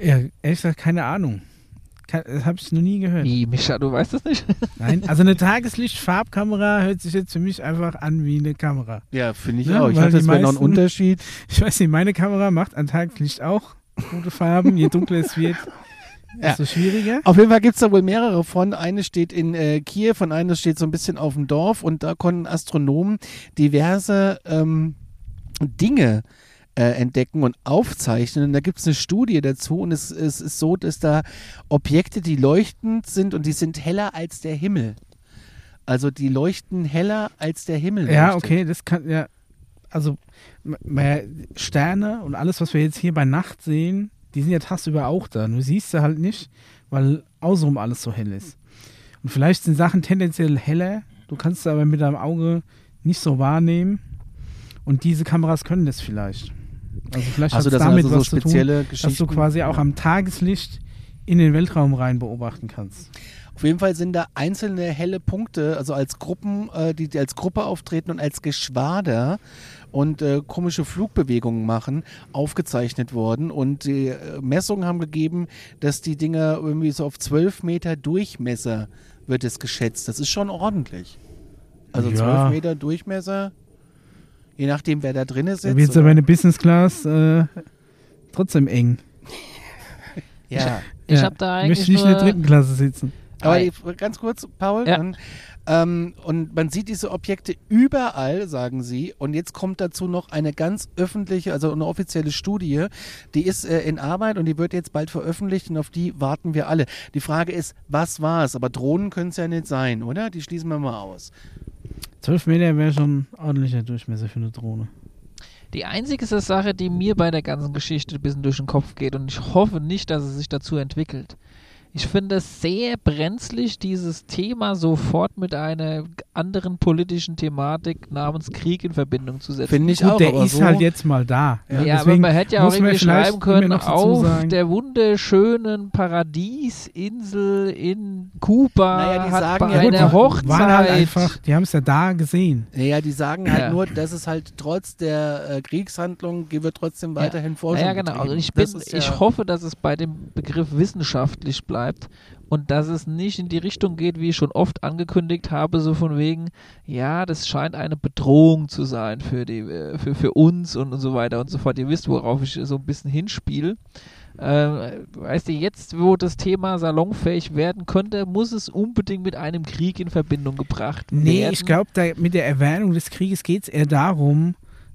Ja, ehrlich gesagt, keine Ahnung. Das habe ich noch nie gehört. Wie, Micha, du weißt das nicht? Nein, also eine Tageslichtfarbkamera hört sich jetzt für mich einfach an wie eine Kamera. Ja, finde ich Ja, auch. Ich dachte, das wäre noch ein Unterschied. Ich weiß nicht, meine Kamera macht an Tageslicht auch gute Farben. Je dunkler es wird, Ja. desto schwieriger. Auf jeden Fall gibt es da wohl mehrere von. Eine steht in äh, Kiew und eine steht so ein bisschen auf dem Dorf und da konnten Astronomen diverse ähm, Dinge äh, entdecken und aufzeichnen. Und da gibt es eine Studie dazu und es, es ist so, dass da Objekte, die leuchtend sind und die sind heller als der Himmel. Also die leuchten heller als der Himmel. Ja, leuchtet. okay, das kann ja. Also m- Sterne und alles, was wir jetzt hier bei Nacht sehen, die sind ja tagsüber auch da. Nur siehst du halt nicht, weil außenrum alles so hell ist. Und vielleicht sind Sachen tendenziell heller, du kannst sie aber mit deinem Auge nicht so wahrnehmen. Und diese Kameras können das vielleicht. Also vielleicht Also das damit also so was zu tun, spezielle dass Geschichten. du quasi auch am Tageslicht in den Weltraum rein beobachten kannst. Auf jeden Fall sind da einzelne helle Punkte, also als Gruppen, äh, die, die als Gruppe auftreten und als Geschwader und äh, komische Flugbewegungen machen, aufgezeichnet worden. Und die äh, Messungen haben gegeben, dass die Dinger irgendwie so auf 12 Meter Durchmesser wird es geschätzt. Das ist schon ordentlich. Also Ja. 12 Meter Durchmesser, je nachdem, wer da drinnen sitzt. Da wird es aber eine Business Class äh, trotzdem eng. ja. Ich Ja, habe da Ich möchte eigentlich nicht in der dritten Klasse sitzen. Aber ganz kurz, Paul. Ja. Dann, ähm, und man sieht diese Objekte überall, sagen sie. Und jetzt kommt dazu noch eine ganz öffentliche, also eine offizielle Studie. Die ist äh, in Arbeit und die wird jetzt bald veröffentlicht und auf die warten wir alle. Die Frage ist, was war es? Aber Drohnen können es ja nicht sein, oder? Die schließen wir mal aus. 12 Meter wäre schon ordentlicher Durchmesser für eine Drohne. Die einzige Sache, die mir bei der ganzen Geschichte ein bisschen durch den Kopf geht und ich hoffe nicht, dass es sich dazu entwickelt. Ich finde es sehr brenzlig, dieses Thema sofort mit einer anderen politischen Thematik namens Krieg in Verbindung zu setzen. Finde ich Gut, auch. der aber ist so, halt jetzt mal da. Ja, Ja, aber man hätte ja auch irgendwie schreiben können, auf sagen- der wunderschönen Paradiesinsel in Kuba Naja, die hat sagen bei ja, einer war- Hochzeit... Halt einfach, die haben es ja da gesehen. Naja, die sagen halt Ja. nur, dass es halt trotz der äh, Kriegshandlung wird trotzdem weiterhin Forschung Ja, genau. Also ich, bin, ja, ich hoffe, dass es bei dem Begriff wissenschaftlich bleibt und dass es nicht in die Richtung geht, wie ich schon oft angekündigt habe, so von wegen, ja, das scheint eine Bedrohung zu sein für, die, äh, für, für uns und, und so weiter und so fort. Ihr wisst, worauf ich so ein bisschen hinspiele. Ähm, weißt du, jetzt, wo das Thema salonfähig werden könnte, muss es unbedingt mit einem Krieg in Verbindung gebracht Nee, werden. ich glaube, mit der Erwähnung des Krieges geht es eher darum,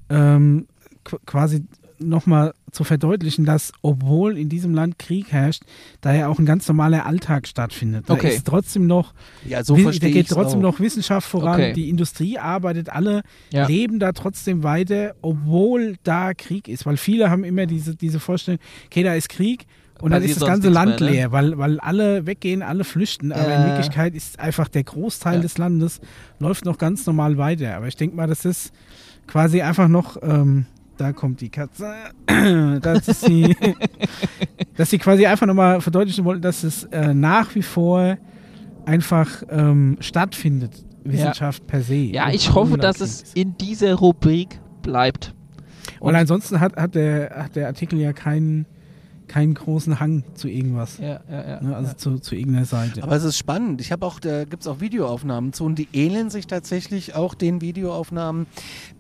ähm, qu- quasi nochmal zu verdeutlichen, dass obwohl in diesem Land Krieg herrscht, da ja auch ein ganz normaler Alltag stattfindet. Da Okay. ist trotzdem noch, ja, so da geht trotzdem auch. noch Wissenschaft voran, Okay. die Industrie arbeitet, alle Ja. leben da trotzdem weiter, obwohl da Krieg ist. Weil viele haben immer diese, diese Vorstellung, okay, da ist Krieg und dann ist das ganze Land mehr, ne? leer, weil, weil alle weggehen, alle flüchten. Aber in Ja. Wirklichkeit ist einfach der Großteil Ja. des Landes läuft noch ganz normal weiter. Aber ich denke mal, das ist quasi einfach noch, ähm, da kommt die Katze, das ist sie, dass sie quasi einfach nochmal verdeutlichen wollten, dass es äh, nach wie vor einfach ähm, stattfindet, Wissenschaft per se. Ja, Und ich hoffe, dass es in dieser Rubrik bleibt. Und ansonsten hat, hat, der, hat der Artikel ja keinen, keinen großen Hang zu irgendwas. Ja, ja, ja. Ne, also zu, zu irgendeiner Seite. Aber es ist spannend. Ich habe auch, da gibt es auch Videoaufnahmen zu und die ähneln sich tatsächlich auch den Videoaufnahmen,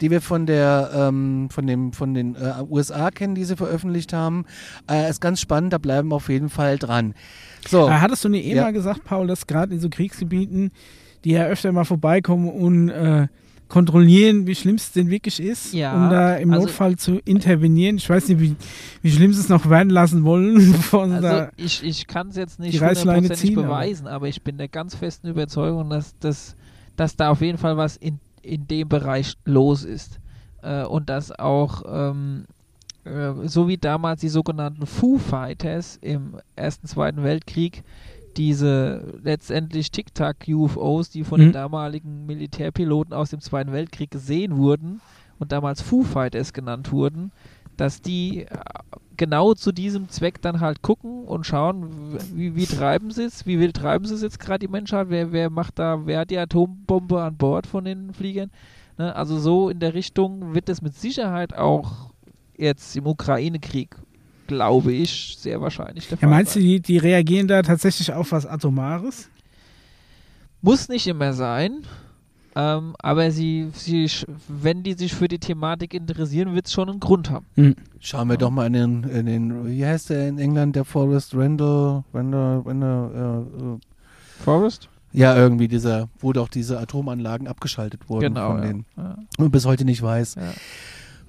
die wir von der ähm, von dem von den äh, USA kennen, die sie veröffentlicht haben. Äh, ist ganz spannend. Da bleiben wir auf jeden Fall dran. So, Äh, hattest du nicht eh Ja. mal gesagt, Paul, dass gerade in so Kriegsgebieten, die ja öfter mal vorbeikommen und äh, kontrollieren, wie schlimm es denn wirklich ist, Ja, um da im also- Notfall zu intervenieren. Ich weiß nicht, wie, wie schlimm sie es noch werden lassen wollen, bevor Also da ich, ich kann es jetzt nicht hundertprozentig ziehen, aber- beweisen, aber ich bin der ganz festen Überzeugung, dass, dass, dass da auf jeden Fall was in, in dem Bereich los ist. Äh, und dass auch, ähm, äh, so wie damals die sogenannten Foo Fighters im Ersten, Zweiten Weltkrieg, diese letztendlich Tic-Tac-UFOs, die von Mhm. den damaligen Militärpiloten aus dem Zweiten Weltkrieg gesehen wurden und damals Foo Fighters genannt wurden, dass die äh, genau zu diesem Zweck dann halt gucken und schauen, wie, wie treiben sie es, wie wild treiben sie es jetzt gerade die Menschheit, wer, wer macht da, wer hat die Atombombe an Bord von den Fliegern. Ne? Also so in der Richtung wird es mit Sicherheit auch jetzt im Ukraine-Krieg, glaube ich, sehr wahrscheinlich der Ja, Fall meinst du, die, die reagieren da tatsächlich auf was Atomares? Muss nicht immer sein. Ähm, aber sie, sie, wenn die sich für die Thematik interessieren, wird es schon einen Grund haben. schauen wir doch mal in den, in den, wie heißt der in England, der Forest Randall, Randall, Randall äh, äh, Forrest? ja, irgendwie dieser, wo doch diese Atomanlagen abgeschaltet wurden Genau. von Ja. denen. Ja. Und bis heute nicht weiß, Ja.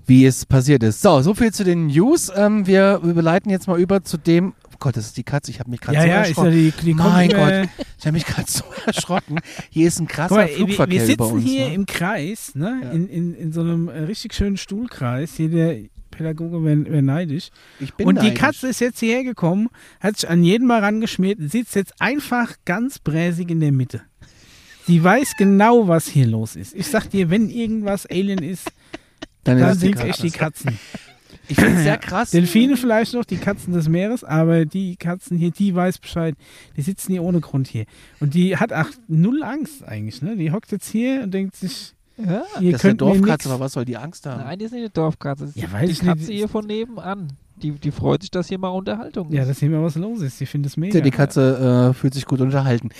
Wie es passiert ist. So, so viel zu den News. Ähm, wir überleiten jetzt mal über zu dem, oh Gott, das ist die Katze, ich habe mich gerade Ja, so ja, ist ja erschrocken. die, die mein Gott, ich habe mich gerade so erschrocken. Hier ist ein krasser mal, wir, Flugverkehr wir sitzen über uns. hier ne? im Kreis, ne? Ja. In, in, in so einem äh, richtig schönen Stuhlkreis. Hier der Pädagoge wäre wär neidisch. Ich bin Und die neidisch. Katze ist jetzt hierher gekommen, hat sich an jeden mal rangeschmiert und sitzt jetzt einfach ganz bräsig in der Mitte. Sie weiß genau, was hier los ist. Ich sag dir, wenn irgendwas Alien ist, Dann, dann sind es echt Katze. die Katzen. Ich finde es sehr krass. Delfine vielleicht noch, die Katzen des Meeres, aber die Katzen hier, die weiß Bescheid. Die sitzen hier ohne Grund hier. Und die hat auch null Angst eigentlich, ne? Die hockt jetzt hier und denkt sich, Ja. ihr Das ist eine. Dorfkatze, aber was soll die Angst haben? Nein, die ist nicht eine Dorfkatze. Das ist Ja, die- weiß die ich nicht. Katze hier von nebenan. Die, die freut sich, dass hier mal Unterhaltung Ja, ist. dass hier mal was los ist. Die findet es mega. Ja, die Katze äh, fühlt sich gut unterhalten.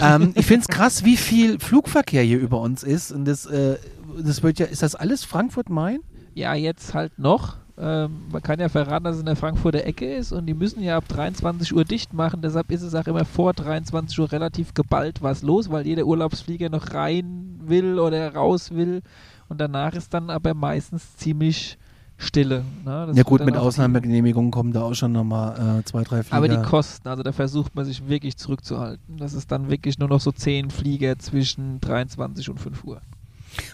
ähm, ich finde es krass, wie viel Flugverkehr hier über uns ist. Und das, äh, das wird ja, ist das alles Frankfurt-Main? Ja, jetzt halt noch. Ähm, man kann ja verraten, dass es in der Frankfurter Ecke ist und die müssen ja ab 23 Uhr dicht machen. Deshalb ist es auch immer vor 23 Uhr relativ geballt was los, weil jeder Urlaubsflieger noch rein will oder raus will. Und danach ist dann aber meistens ziemlich Stille. Ne? Ja gut, mit Ausnahmegenehmigungen kommen da auch schon nochmal äh, zwei, drei Flieger. Aber die Kosten, also da versucht man sich wirklich zurückzuhalten. Das ist dann wirklich nur noch so 10 Flieger zwischen 23 und 5 Uhr.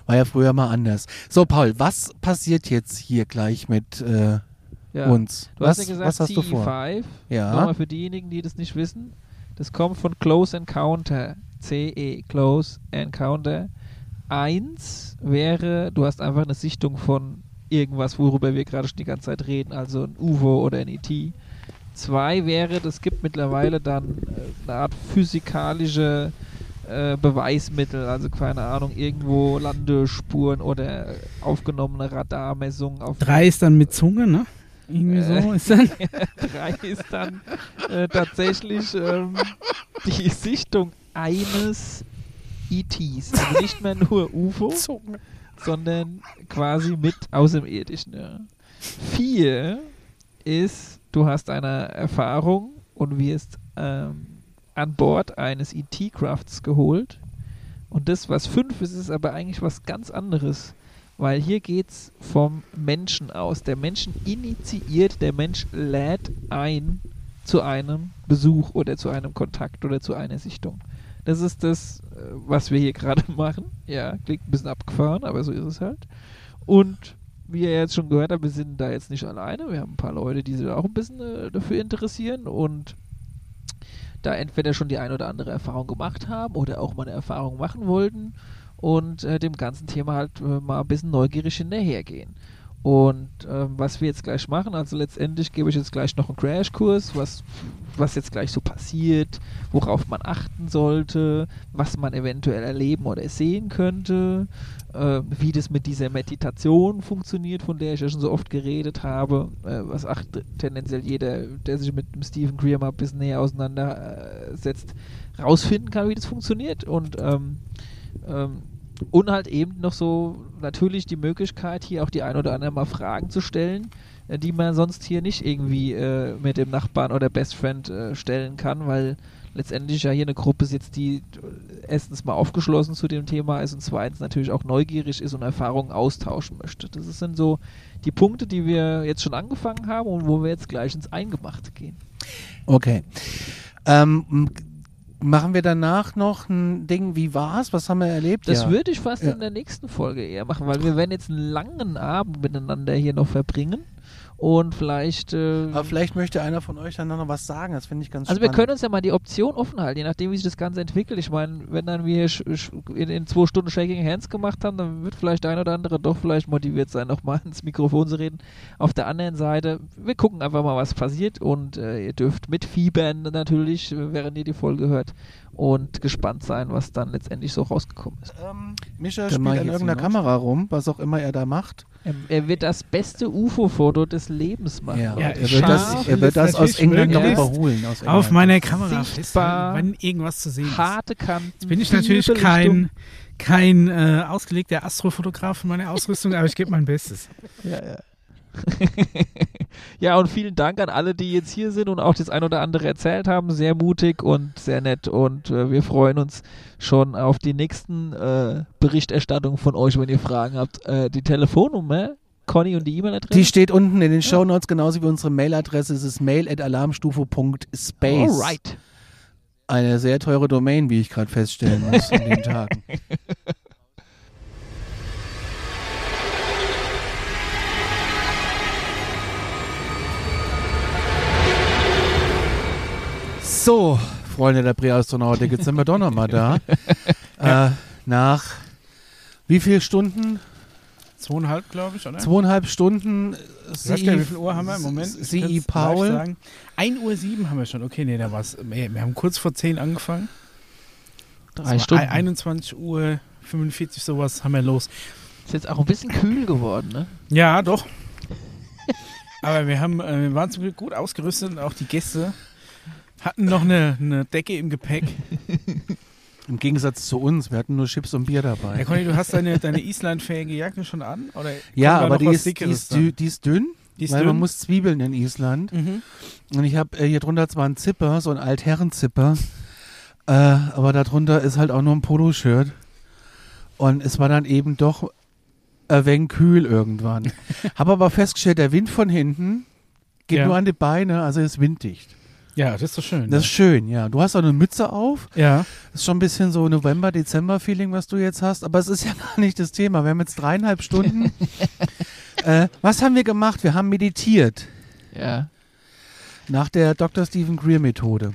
War ja früher mal anders. So, Paul, was passiert jetzt hier gleich mit äh, Ja. uns? Du was, hast ja gesagt, was hast du vor? CE5. Ja. Nochmal für diejenigen, die das nicht wissen. Das kommt von Close Encounter. CE, Close Encounter. Eins wäre, du hast einfach eine Sichtung von irgendwas, worüber wir gerade schon die ganze Zeit reden, also ein UFO oder ein ET. Zwei wäre, es gibt mittlerweile dann äh, eine Art physikalische äh, Beweismittel, also keine Ahnung, irgendwo Landespuren oder aufgenommene Radarmessungen auf Drei ist dann mit Zunge, ne? Irgendwie so Äh. ist dann. drei ist dann äh, tatsächlich ähm, die Sichtung eines ETs. Also nicht mehr nur UFO, sondern quasi mit Außerirdischen. Ja. Vier ist, du hast eine Erfahrung und wirst ähm, an Bord eines ET-Crafts geholt. Und das, was fünf ist, ist aber eigentlich was ganz anderes. Weil hier geht's vom Menschen aus. Der Menschen initiiert, der Mensch lädt ein zu einem Besuch oder zu einem Kontakt oder zu einer Sichtung. Das ist das, äh, was wir hier gerade machen. Ja, klingt ein bisschen abgefahren, aber so ist es halt. Und wie ihr jetzt schon gehört habt, wir sind da jetzt nicht alleine. Wir haben ein paar Leute, die sich auch ein bisschen äh, dafür interessieren und da entweder schon die ein oder andere Erfahrung gemacht haben oder auch mal eine Erfahrung machen wollten und äh, dem ganzen Thema halt äh, mal ein bisschen neugierig hinterhergehen. Und ähm, was wir jetzt gleich machen, also letztendlich gebe ich jetzt gleich noch einen Crashkurs, was, was jetzt gleich so passiert, worauf man achten sollte, was man eventuell erleben oder sehen könnte, äh, wie das mit dieser Meditation funktioniert, von der ich ja schon so oft geredet habe, äh, was ach, tendenziell jeder, der sich mit dem Stephen Greer mal ein bisschen näher auseinandersetzt, rausfinden kann, wie das funktioniert. Und ähm, ähm, und halt eben noch so natürlich die Möglichkeit, hier auch die ein oder andere mal Fragen zu stellen, äh, die man sonst hier nicht irgendwie äh, mit dem Nachbarn oder Best Friend äh, stellen kann, weil letztendlich ja hier eine Gruppe sitzt, die äh, erstens mal aufgeschlossen zu dem Thema ist und zweitens natürlich auch neugierig ist und Erfahrungen austauschen möchte. Das sind so die Punkte, die wir jetzt schon angefangen haben und wo wir jetzt gleich ins Eingemachte gehen. Okay. Ähm, machen wir danach noch ein Ding, wie war's? Was haben wir erlebt? Das ja. würde ich fast Ja. in der nächsten Folge eher machen, weil wir werden jetzt einen langen Abend miteinander hier noch verbringen und vielleicht. Äh, Aber vielleicht möchte einer von euch dann noch was sagen. Das finde ich ganz also wir spannend. können uns ja mal die Option offen halten, je nachdem wie sich das Ganze entwickelt. Ich meine, wenn dann wir in, in zwei Stunden Shaking Hands gemacht haben, dann wird vielleicht der ein oder andere doch vielleicht motiviert sein, nochmal ins Mikrofon zu reden. Auf der anderen Seite, wir gucken einfach mal, was passiert und äh, ihr dürft mitfiebern natürlich, äh, während ihr die Folge hört und gespannt sein, was dann letztendlich so rausgekommen ist. Ähm, Mischa Dann spielt an irgendeiner Kamera rum, was auch immer er da macht. Er, er wird das beste UFO-Foto des Lebens machen. Ja, er wird scharf das, er wird das aus England noch überholen. Aus Auf England. meiner Kamera Sichtbar. wenn irgendwas zu sehen ist. Harte Kanten. Jetzt bin ich natürlich kein, kein äh, ausgelegter Astrofotograf von meiner Ausrüstung, aber ich gebe mein Bestes. Ja, ja. ja, und vielen Dank an alle, die jetzt hier sind und auch das ein oder andere erzählt haben. Sehr mutig und sehr nett. Und äh, wir freuen uns schon auf die nächsten äh, Berichterstattungen von euch, wenn ihr Fragen habt. Äh, die Telefonnummer, Conny und die E-Mail-Adresse. Die steht unten in den Shownotes, genauso wie unsere Mailadresse. Es ist mail.alarmstufe.space. Alright. Eine sehr teure Domain, wie ich gerade feststellen muss in den Tagen. So, Freunde der Präastronautik, jetzt sind wir doch nochmal da. äh, nach wie viel Stunden? Zweieinhalb, glaube ich, oder? Zweieinhalb Stunden. Gar nicht, wie viel Uhr haben wir im Moment? Sie Paul. sagen. 1 Uhr 7 haben wir schon. Okay, nee, da war's. Wir wir haben kurz vor 10 angefangen. Drei war Stunden. ein- 21 Uhr 45 sowas haben wir los. Ist jetzt auch ein bisschen kühl geworden, ne? Ja, doch. Aber wir haben, äh, wir waren zum Glück gut ausgerüstet und auch die Gäste hatten noch eine, eine Decke im Gepäck. Im Gegensatz zu uns, wir hatten nur Chips und Bier dabei. Conny, du hast deine, deine Islandfähige Jacke schon an? Oder Ja, aber die ist, die, ist, dü- die ist dünn, Die ist weil dünn? man muss Zwiebeln in Island. Mhm. Und ich habe äh, hier drunter zwar einen Zipper, so einen Altherrenzipper, äh, aber darunter ist halt auch nur ein Poloshirt. Und es war dann eben doch ein wenig kühl irgendwann. habe aber festgestellt, der Wind von hinten geht Ja. nur an die Beine, also ist winddicht. Ja, das ist doch schön. Das ist schön, ja. Du hast auch eine Mütze auf. ja. Das ist schon ein bisschen so November, Dezember-Feeling, was du jetzt hast. Aber es ist ja gar nicht das Thema. Wir haben jetzt dreieinhalb Stunden. äh, was haben wir gemacht? Wir haben meditiert. Ja. Nach der Dr. Stephen Greer Methode.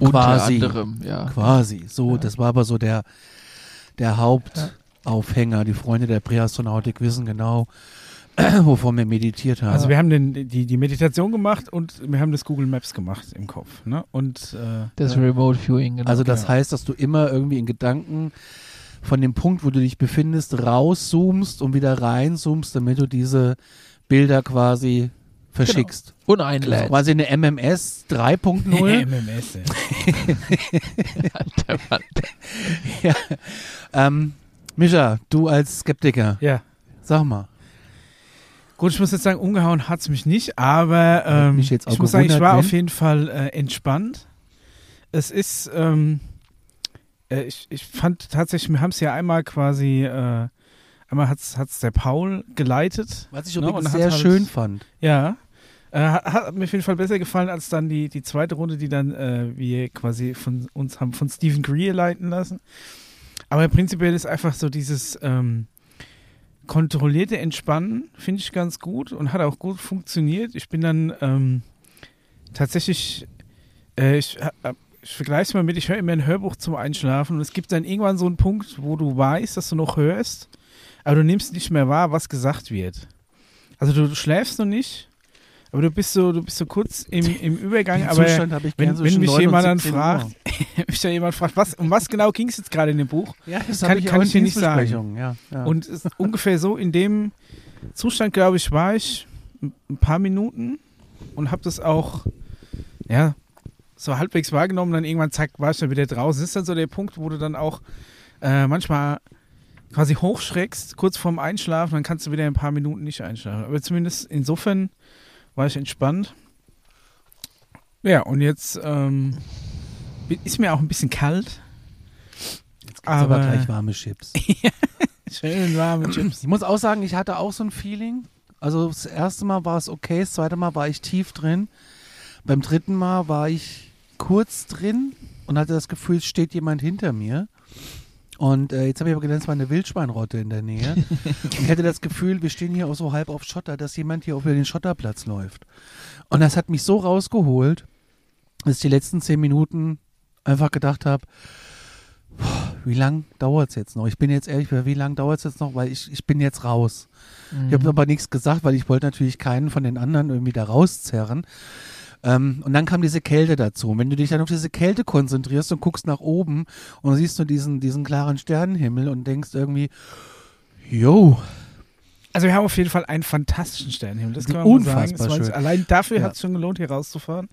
Unter Quasi. anderem, ja. Quasi. So, Ja. das war aber so der, der Hauptaufhänger. Die Freunde der Präastronautik wissen genau, wovon wir meditiert haben. Also wir haben den, die, die Meditation gemacht und wir haben das Google Maps gemacht im Kopf. Ne? Und äh, Das äh, Remote Viewing, genau. Also das Ja. heißt, dass du immer irgendwie in Gedanken von dem Punkt, wo du dich befindest, rauszoomst und wieder reinzoomst, damit du diese Bilder quasi verschickst. und einlädt. Quasi eine MMS 3.0. MMS. Ja. Alter, Mann. ähm, Mischa, du als Skeptiker, ja. sag mal. Gut, ich muss jetzt sagen, umgehauen hat es mich nicht, aber ähm, mich jetzt auch ich muss sagen, ich war wenn. auf jeden Fall äh, entspannt. Es ist, ähm, äh, ich, ich fand tatsächlich, wir haben es ja einmal quasi, äh, einmal hat es der Paul geleitet. Was ich Ne, übrigens und hat sehr halt- schön fand. Ja. Äh, hat, hat mir auf jeden Fall besser gefallen als dann die, die zweite Runde, die dann äh, wir quasi von uns haben von Stephen Greer leiten lassen. Aber prinzipiell ist einfach so dieses ähm, kontrollierte Entspannen, finde ich ganz gut und hat auch gut funktioniert. Ich bin dann ähm, tatsächlich, äh, ich, äh, ich vergleiche es mal mit, ich höre immer ein Hörbuch zum Einschlafen und es gibt dann irgendwann so einen Punkt, wo du weißt, dass du noch hörst, aber du nimmst nicht mehr wahr, was gesagt wird. Also du, du schläfst noch nicht, aber du bist so, du bist so kurz im, im Übergang, Den aber wenn- gern wenn mich 9 und jemand dann 17 fragt, mich da jemand fragt, was, um was genau ging es jetzt gerade in dem Buch? Ja, das kann- ich kann ich dir nicht sagen. Ja, ja. Und ungefähr so in dem Zustand, glaube ich, war ich ein ein paar Minuten und habe das auch, ja, so halbwegs wahrgenommen. Dann irgendwann, zack, war ich dann wieder draußen. Das ist dann so der Punkt, wo du dann auch äh, manchmal quasi hochschreckst, kurz vorm Einschlafen, dann kannst du wieder ein paar Minuten nicht einschlafen. Aber zumindest insofern war ich entspannt. Ja, und jetzt ähm, ist mir auch ein bisschen kalt. Jetzt gibt's aber, aber- gleich warme Chips. Schön warme Chips. Ich muss auch sagen, ich hatte auch so ein Feeling. Also das erste Mal war es okay, das zweite Mal war ich tief drin. Beim dritten Mal war ich kurz drin und hatte das Gefühl, es steht jemand hinter mir. Und äh, jetzt habe ich aber gelernt, es war eine Wildschweinrotte in der Nähe. und ich hatte das Gefühl, wir stehen hier auch so halb auf Schotter, dass jemand hier auf den Schotterplatz läuft. Und das hat mich so rausgeholt, dass ich die letzten zehn Minuten einfach gedacht habe, wie lang dauert es jetzt noch? Ich bin jetzt ehrlich, wie lang dauert es jetzt noch? Weil ich, ich bin jetzt raus. Mhm. Ich habe aber nichts gesagt, weil ich wollte natürlich keinen von den anderen irgendwie da rauszerren. Ähm, und dann kam diese Kälte dazu. Und wenn du dich dann auf diese Kälte konzentrierst und guckst nach oben und siehst du diesen, diesen klaren Sternenhimmel und denkst irgendwie, yo, Also wir haben auf jeden Fall einen fantastischen Sternenhimmel. Das kann man Unfassbar sagen. Schön. Allein dafür Ja. hat es schon gelohnt, hier rauszufahren.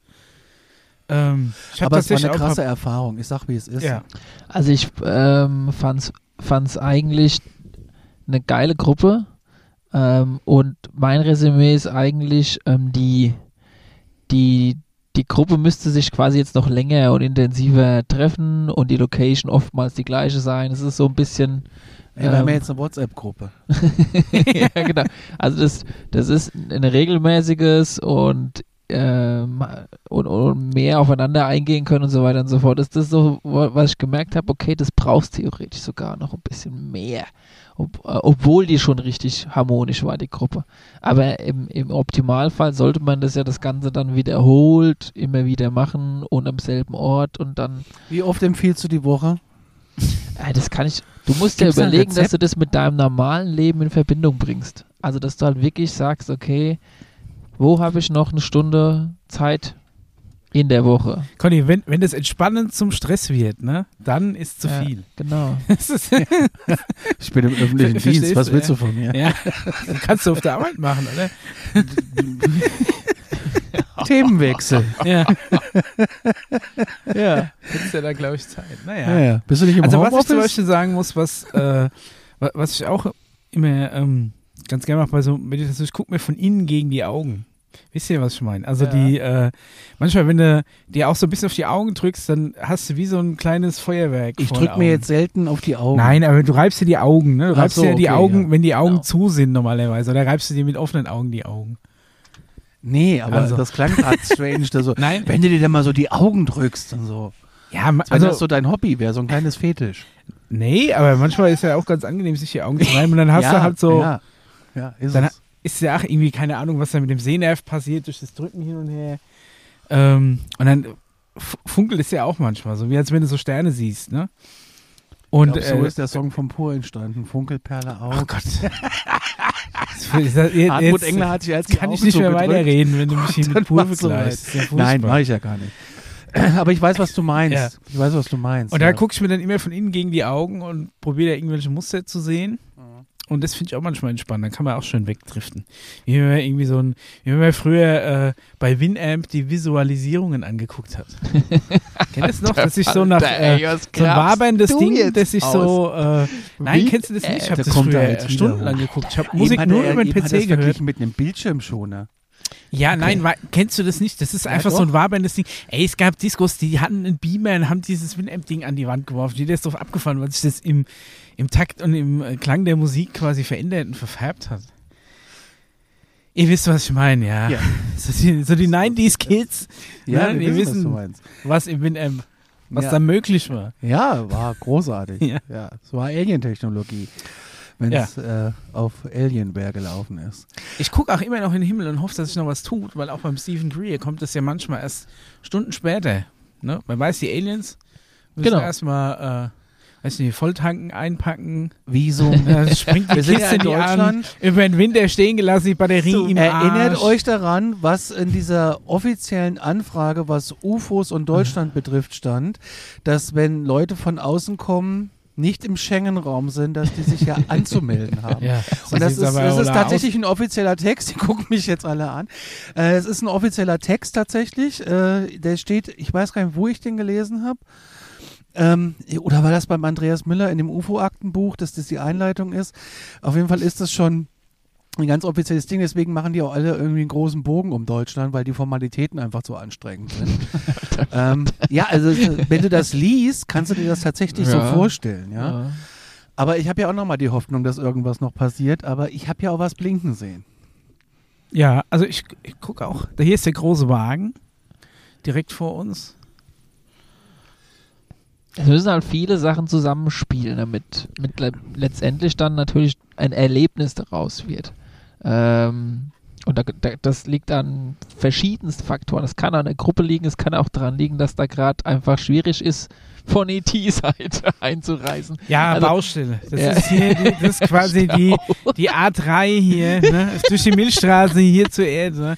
Ähm, aber es war eine krasse Erfahrung. Ich sag, wie es ist. Ja. Also ich ähm, fand's, fand's eigentlich eine geile Gruppe ähm, und mein Resümee ist eigentlich, ähm, die, die, die Gruppe müsste sich quasi jetzt noch länger und intensiver treffen und die Location oftmals die gleiche sein. Es ist so ein bisschen Ey, wir haben ja Ähm. jetzt eine WhatsApp-Gruppe. ja, genau. Also das, das ist ein regelmäßiges und, ähm, und, und mehr aufeinander eingehen können und so weiter und so fort. Das, das ist so, wa- was ich gemerkt habe, okay, das brauchst theoretisch sogar noch ein bisschen mehr. Ob, äh, obwohl die schon richtig harmonisch war, die Gruppe. Aber im, im Optimalfall sollte man das ja das Ganze dann wiederholt, immer wieder machen und am selben Ort und dann Wie oft empfiehlst du die Woche? äh, das kann ich, Du musst ja Gibt's ein überlegen, dass du das mit deinem normalen Leben in Verbindung bringst. Also, dass du halt wirklich sagst, okay, wo habe ich noch eine Stunde Zeit in der Woche? Conny, wenn, wenn das entspannend zum Stress wird, ne, dann ist zu Ja. viel. Genau. Ich bin im öffentlichen Verstehst Dienst, was willst du von mir? ja, das kannst du auf der Arbeit machen, oder? Themenwechsel. Ja, ja. hättest ja da, glaube ich, Zeit. Naja. Ja, ja. Bist du nicht im Also was ich Homeoffice? zum Beispiel sagen muss, was, äh, wa- was ich auch immer ähm, ganz gerne mache bei so Meditation, ich gucke mir von innen gegen die Augen. Wisst ihr, was ich meine? Also Ja. die, äh, manchmal, wenn du dir auch so ein bisschen auf die Augen drückst, dann hast du wie so ein kleines Feuerwerk. ich drücke mir jetzt selten auf die Augen. Nein, aber du reibst dir die Augen, ne? Du Ach reibst so, dir die okay, Augen, ja. wenn die Augen Genau. zu sind normalerweise, oder reibst du dir mit offenen Augen die Augen? Nee, aber Also. das klang gerade strange. Da so, Nein. wenn du dir dann mal so die Augen drückst und so. Ja, ma- Als wenn also, das so dein Hobby wäre, so ein kleines Fetisch. nee, aber manchmal ist ja auch ganz angenehm, sich die Augen zu reiben und dann hast ja, du halt so, Ja, ja ist Dann es. Ist ja auch irgendwie keine Ahnung, was da mit dem Sehnerv passiert, durch das Drücken hin und her. Ähm, und dann funkelt es ja auch manchmal, so wie als wenn du so Sterne siehst, ne? Und glaub, so äh, ist der Song vom Pur entstanden. Funkelperle Oh Augen. Gott. Hartmut Engler hat sich als kann ich nicht mehr weiterreden, wenn du mich hier mit Pur vergleichst. Ja Nein, mache ich ja gar nicht. Aber ich weiß, was du meinst. Ja. Ich weiß, was du meinst. Und da ja. gucke ich mir dann immer von innen gegen die Augen und probiere da irgendwelche Muster zu sehen. Und das finde ich auch manchmal entspannt. Dann kann man auch schön wegdriften. Wie wenn man irgendwie so ein, wie wenn man früher äh, bei Winamp die Visualisierungen angeguckt hat. Ihr das noch? Dass ich so nach äh, so ein waberndes Ding, das ich so. Äh, nein, Wie? kennst du das nicht? Ich habe da das früher er wieder stundenlang geguckt. Ich habe Musik nur er- über den PC gehört. mit einem Bildschirmschoner. Ja, nein, wa- kennst du das nicht? Das ist Ja, einfach so doch. ein waberndes Ding. Ey, es gab Discos, die hatten einen Beamer und haben dieses Winamp-Ding an die Wand geworfen. Jeder ist drauf abgefahren, weil sich das im, im Takt und im Klang der Musik quasi verändert und verfärbt hat. Ihr wisst, was ich meine, ja. Ja. So die, so die 90s-Kids, Ja, Ja, wir wissen, was wissen- meinst. was im Winamp, was Ja. da möglich war. Ja, war großartig. Ja. ja. es war Alien-Technologie, wenn es äh, auf Alienware gelaufen ist. Ich gucke auch immer noch in den Himmel und hoffe, dass sich noch was tut, weil auch beim Stephen Greer kommt das ja manchmal erst Stunden später. Ne? Man weiß, die Aliens müssen Genau. erstmal, äh, weiß nicht, Volltanken einpacken. Wieso? Äh, springt die Wir sind Kiste ja in die an, Deutschland. über den Winter stehen gelassen, die Batterie im Erinnert Arsch. euch daran, was in dieser offiziellen Anfrage, was UFOs und Deutschland betrifft, stand, dass wenn Leute von außen kommen, nicht im Schengen-Raum sind, dass die sich ja anzumelden haben. Ja, Und das ist, das ist tatsächlich ein offizieller Text. Die gucken mich jetzt alle an. Äh, es ist ein offizieller Text tatsächlich. Äh, der steht, ich weiß gar nicht, wo ich den gelesen habe. Ähm, oder war das beim Andreas Müller in dem UFO-Aktenbuch, dass das die Einleitung ist? Auf jeden Fall ist das schon ein ganz offizielles Ding. Deswegen machen die auch alle irgendwie einen großen Bogen um Deutschland, weil die Formalitäten einfach so anstrengend sind. ähm, ja, also wenn du das liest, kannst du dir das tatsächlich Ja. so vorstellen. Ja? Ja. Aber ich habe ja auch nochmal die Hoffnung, dass irgendwas noch passiert. Aber ich habe ja auch was blinken sehen. Ja, also ich, ich gucke auch. Da hier ist der große Wagen direkt vor uns. Es müssen halt viele Sachen zusammenspielen, damit mit le letztendlich dann natürlich ein Erlebnis daraus wird. Ähm, und da, da, das liegt an verschiedensten Faktoren. Es kann an der Gruppe liegen, es kann auch daran liegen, dass da gerade einfach schwierig ist, von ET-Seite einzureisen. Ja, Also- Baustelle. Das Ja. ist hier, das ist quasi die, die A3 hier, ne? durch die Milchstraße hier zur Erde. Ne?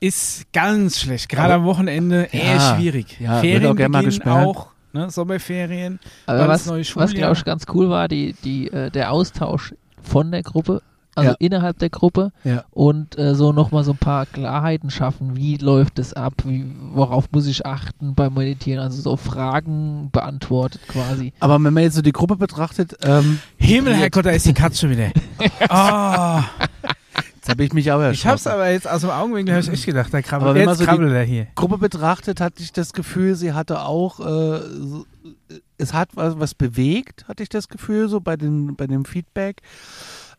Ist ganz schlecht. Gerade am Wochenende eher Ja, schwierig. ja, Ferien auch gern mal auch, ne? Sommerferien. Aber was, was glaube ich ganz cool war, die, die, äh, der Austausch von der Gruppe, also Ja. innerhalb der Gruppe Ja. und äh, so nochmal so ein paar Klarheiten schaffen, wie läuft es ab, wie, worauf muss ich achten beim Meditieren, also so Fragen beantwortet quasi. Aber wenn man jetzt so die Gruppe betrachtet, ähm, Himmel, Herrgott, da ist die Katze wieder. Oh, jetzt habe ich mich auch ich hab's erschrocken. aber jetzt aus dem Augenwinkel hab ich echt gedacht, da krabbelt, Aber wenn man jetzt so die- er hier. Gruppe betrachtet, hatte ich das Gefühl, sie hatte auch, äh, so, es hat was, was bewegt, hatte ich das Gefühl, so bei, den, bei dem Feedback.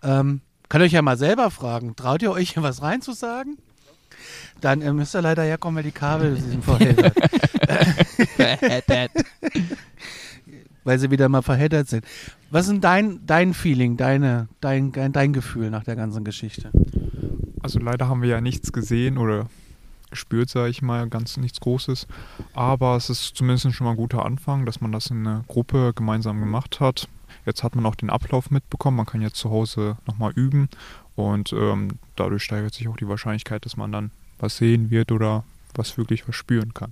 Ähm, könnt ihr euch ja mal selber fragen, traut ihr euch hier was reinzusagen? Dann äh, müsst ihr leider herkommen, weil die Kabel sind verheddert, weil sie wieder mal verheddert sind. Was ist denn dein, dein Feeling, deine, dein, dein Gefühl nach der ganzen Geschichte? Also leider haben wir ja nichts gesehen oder gespürt, sage ich mal, ganz nichts Großes. Aber es ist zumindest schon mal ein guter Anfang, dass man das in einer Gruppe gemeinsam gemacht hat. Jetzt hat man auch den Ablauf mitbekommen. Man kann jetzt zu Hause nochmal üben und ähm, dadurch steigert sich auch die Wahrscheinlichkeit, dass man dann was sehen wird oder was wirklich verspüren kann.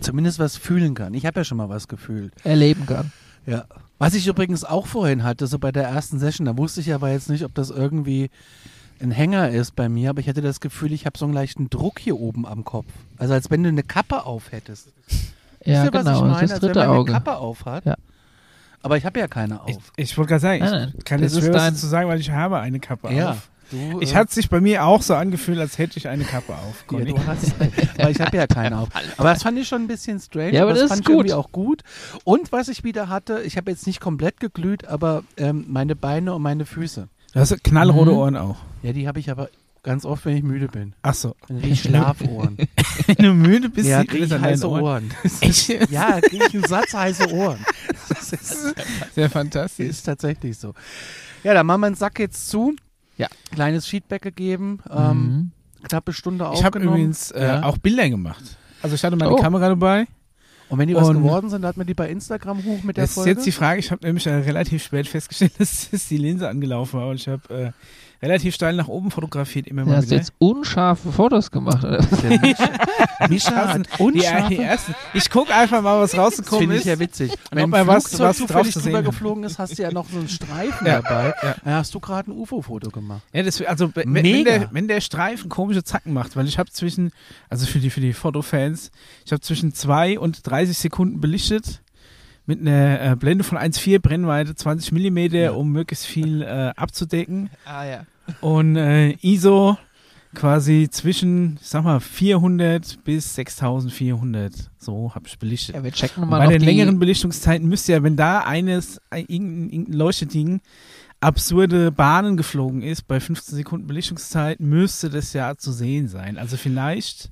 Zumindest was fühlen kann. Ich habe ja schon mal was gefühlt. Erleben kann. Ja. Was ich übrigens auch vorhin hatte, so bei der ersten Session, da wusste ich aber jetzt nicht, ob das irgendwie ein Hänger ist bei mir, aber ich hatte das Gefühl, ich habe so einen leichten Druck hier oben am Kopf. Also als wenn du eine Kappe auf hättest. Ja, Wisst ihr, was genau. ich meine? Das ist das als wenn dritte man eine Auge. Kappe auf hat. Ja. Aber ich habe ja keine Ich, auf. ich wollte gerade sagen, Nein, nein, ich kann das jetzt dein- dazu sagen, weil ich habe eine Kappe ja. auf. Du, Ich äh, hat sich bei mir auch so angefühlt, als hätte ich eine Kappe auf. Ja, du hast, weil ich habe ja keine auf. Aber das fand ich schon ein bisschen strange. Ja, aber das fand ist ich irgendwie gut. auch gut. Und was ich wieder hatte, ich habe jetzt nicht komplett geglüht, aber ähm, meine Beine und meine Füße. Du hast knallrote Mhm. Ohren auch. Ja, die habe ich aber ganz oft, wenn ich müde bin. Ach so. Dann kriege ich Schlafohren. Wenn du müde bist, ja, kriege ich heiße Ohren. Ohren. Echt? Ja, kriege ich einen Satz heiße Ohren. Das ist, Sehr fantastisch. ist tatsächlich so. Ja, dann machen wir den Sack jetzt zu. Ja. Kleines Feedback gegeben. Ähm, Mhm. Knappe Stunde Ich habe aufgenommen. übrigens äh, Ja. auch Bilder gemacht. Also ich hatte meine Oh. Kamera dabei. Und wenn die was und- geworden sind, hat man die bei Instagram hoch mit der Das ist Folge. jetzt die Frage, ich habe nämlich äh, relativ spät festgestellt, dass, dass die Linse angelaufen war und ich habe äh, relativ steil nach oben fotografiert, immer Du mal hast wieder. jetzt unscharfe Fotos gemacht. Oder? Der Mischa, Mischa hat sind die, unscharfe die ersten. Ich gucke einfach mal, was Das rausgekommen finde ich ist. ja witzig. Und Wenn mal was- was zufällig drüber ist. geflogen ist, hast du ja noch so einen Streifen Ja, dabei. ja. Da hast du gerade ein UFO-Foto gemacht. Ja, das, also wenn, wenn, der, wenn der Streifen komische Zacken macht, weil ich habe zwischen, also für die, für die Fotofans, ich habe zwischen 2 und 30 Sekunden belichtet mit einer äh, Blende von 1,4 Brennweite, 20 Millimeter, um möglichst viel äh, abzudecken. Ah ja. Und äh, ISO quasi zwischen, ich sag mal, 400 bis 6400. So habe ich belichtet. ja wir checken Und mal bei noch den längeren Belichtungszeiten müsste ja, wenn da eines, ein, irgendein, irgendein Leuchteding absurde Bahnen geflogen ist, bei 15 Sekunden Belichtungszeit, müsste das ja zu sehen sein. Also vielleicht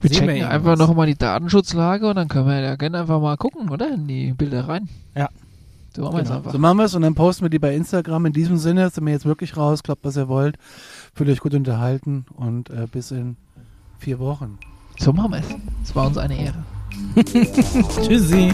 wir sehen wir checken irgendwas. einfach noch mal die Datenschutzlage und dann können wir ja gerne einfach mal gucken, oder? In die Bilder rein. Ja. So machen wir es Genau. einfach. So machen wir es und dann posten wir die bei Instagram. In diesem Sinne sind wir jetzt wirklich raus. Glaubt, was ihr wollt. Fühlt euch gut unterhalten und äh, bis in vier Wochen. So machen wir es. Es war uns eine Ehre. Tschüssi.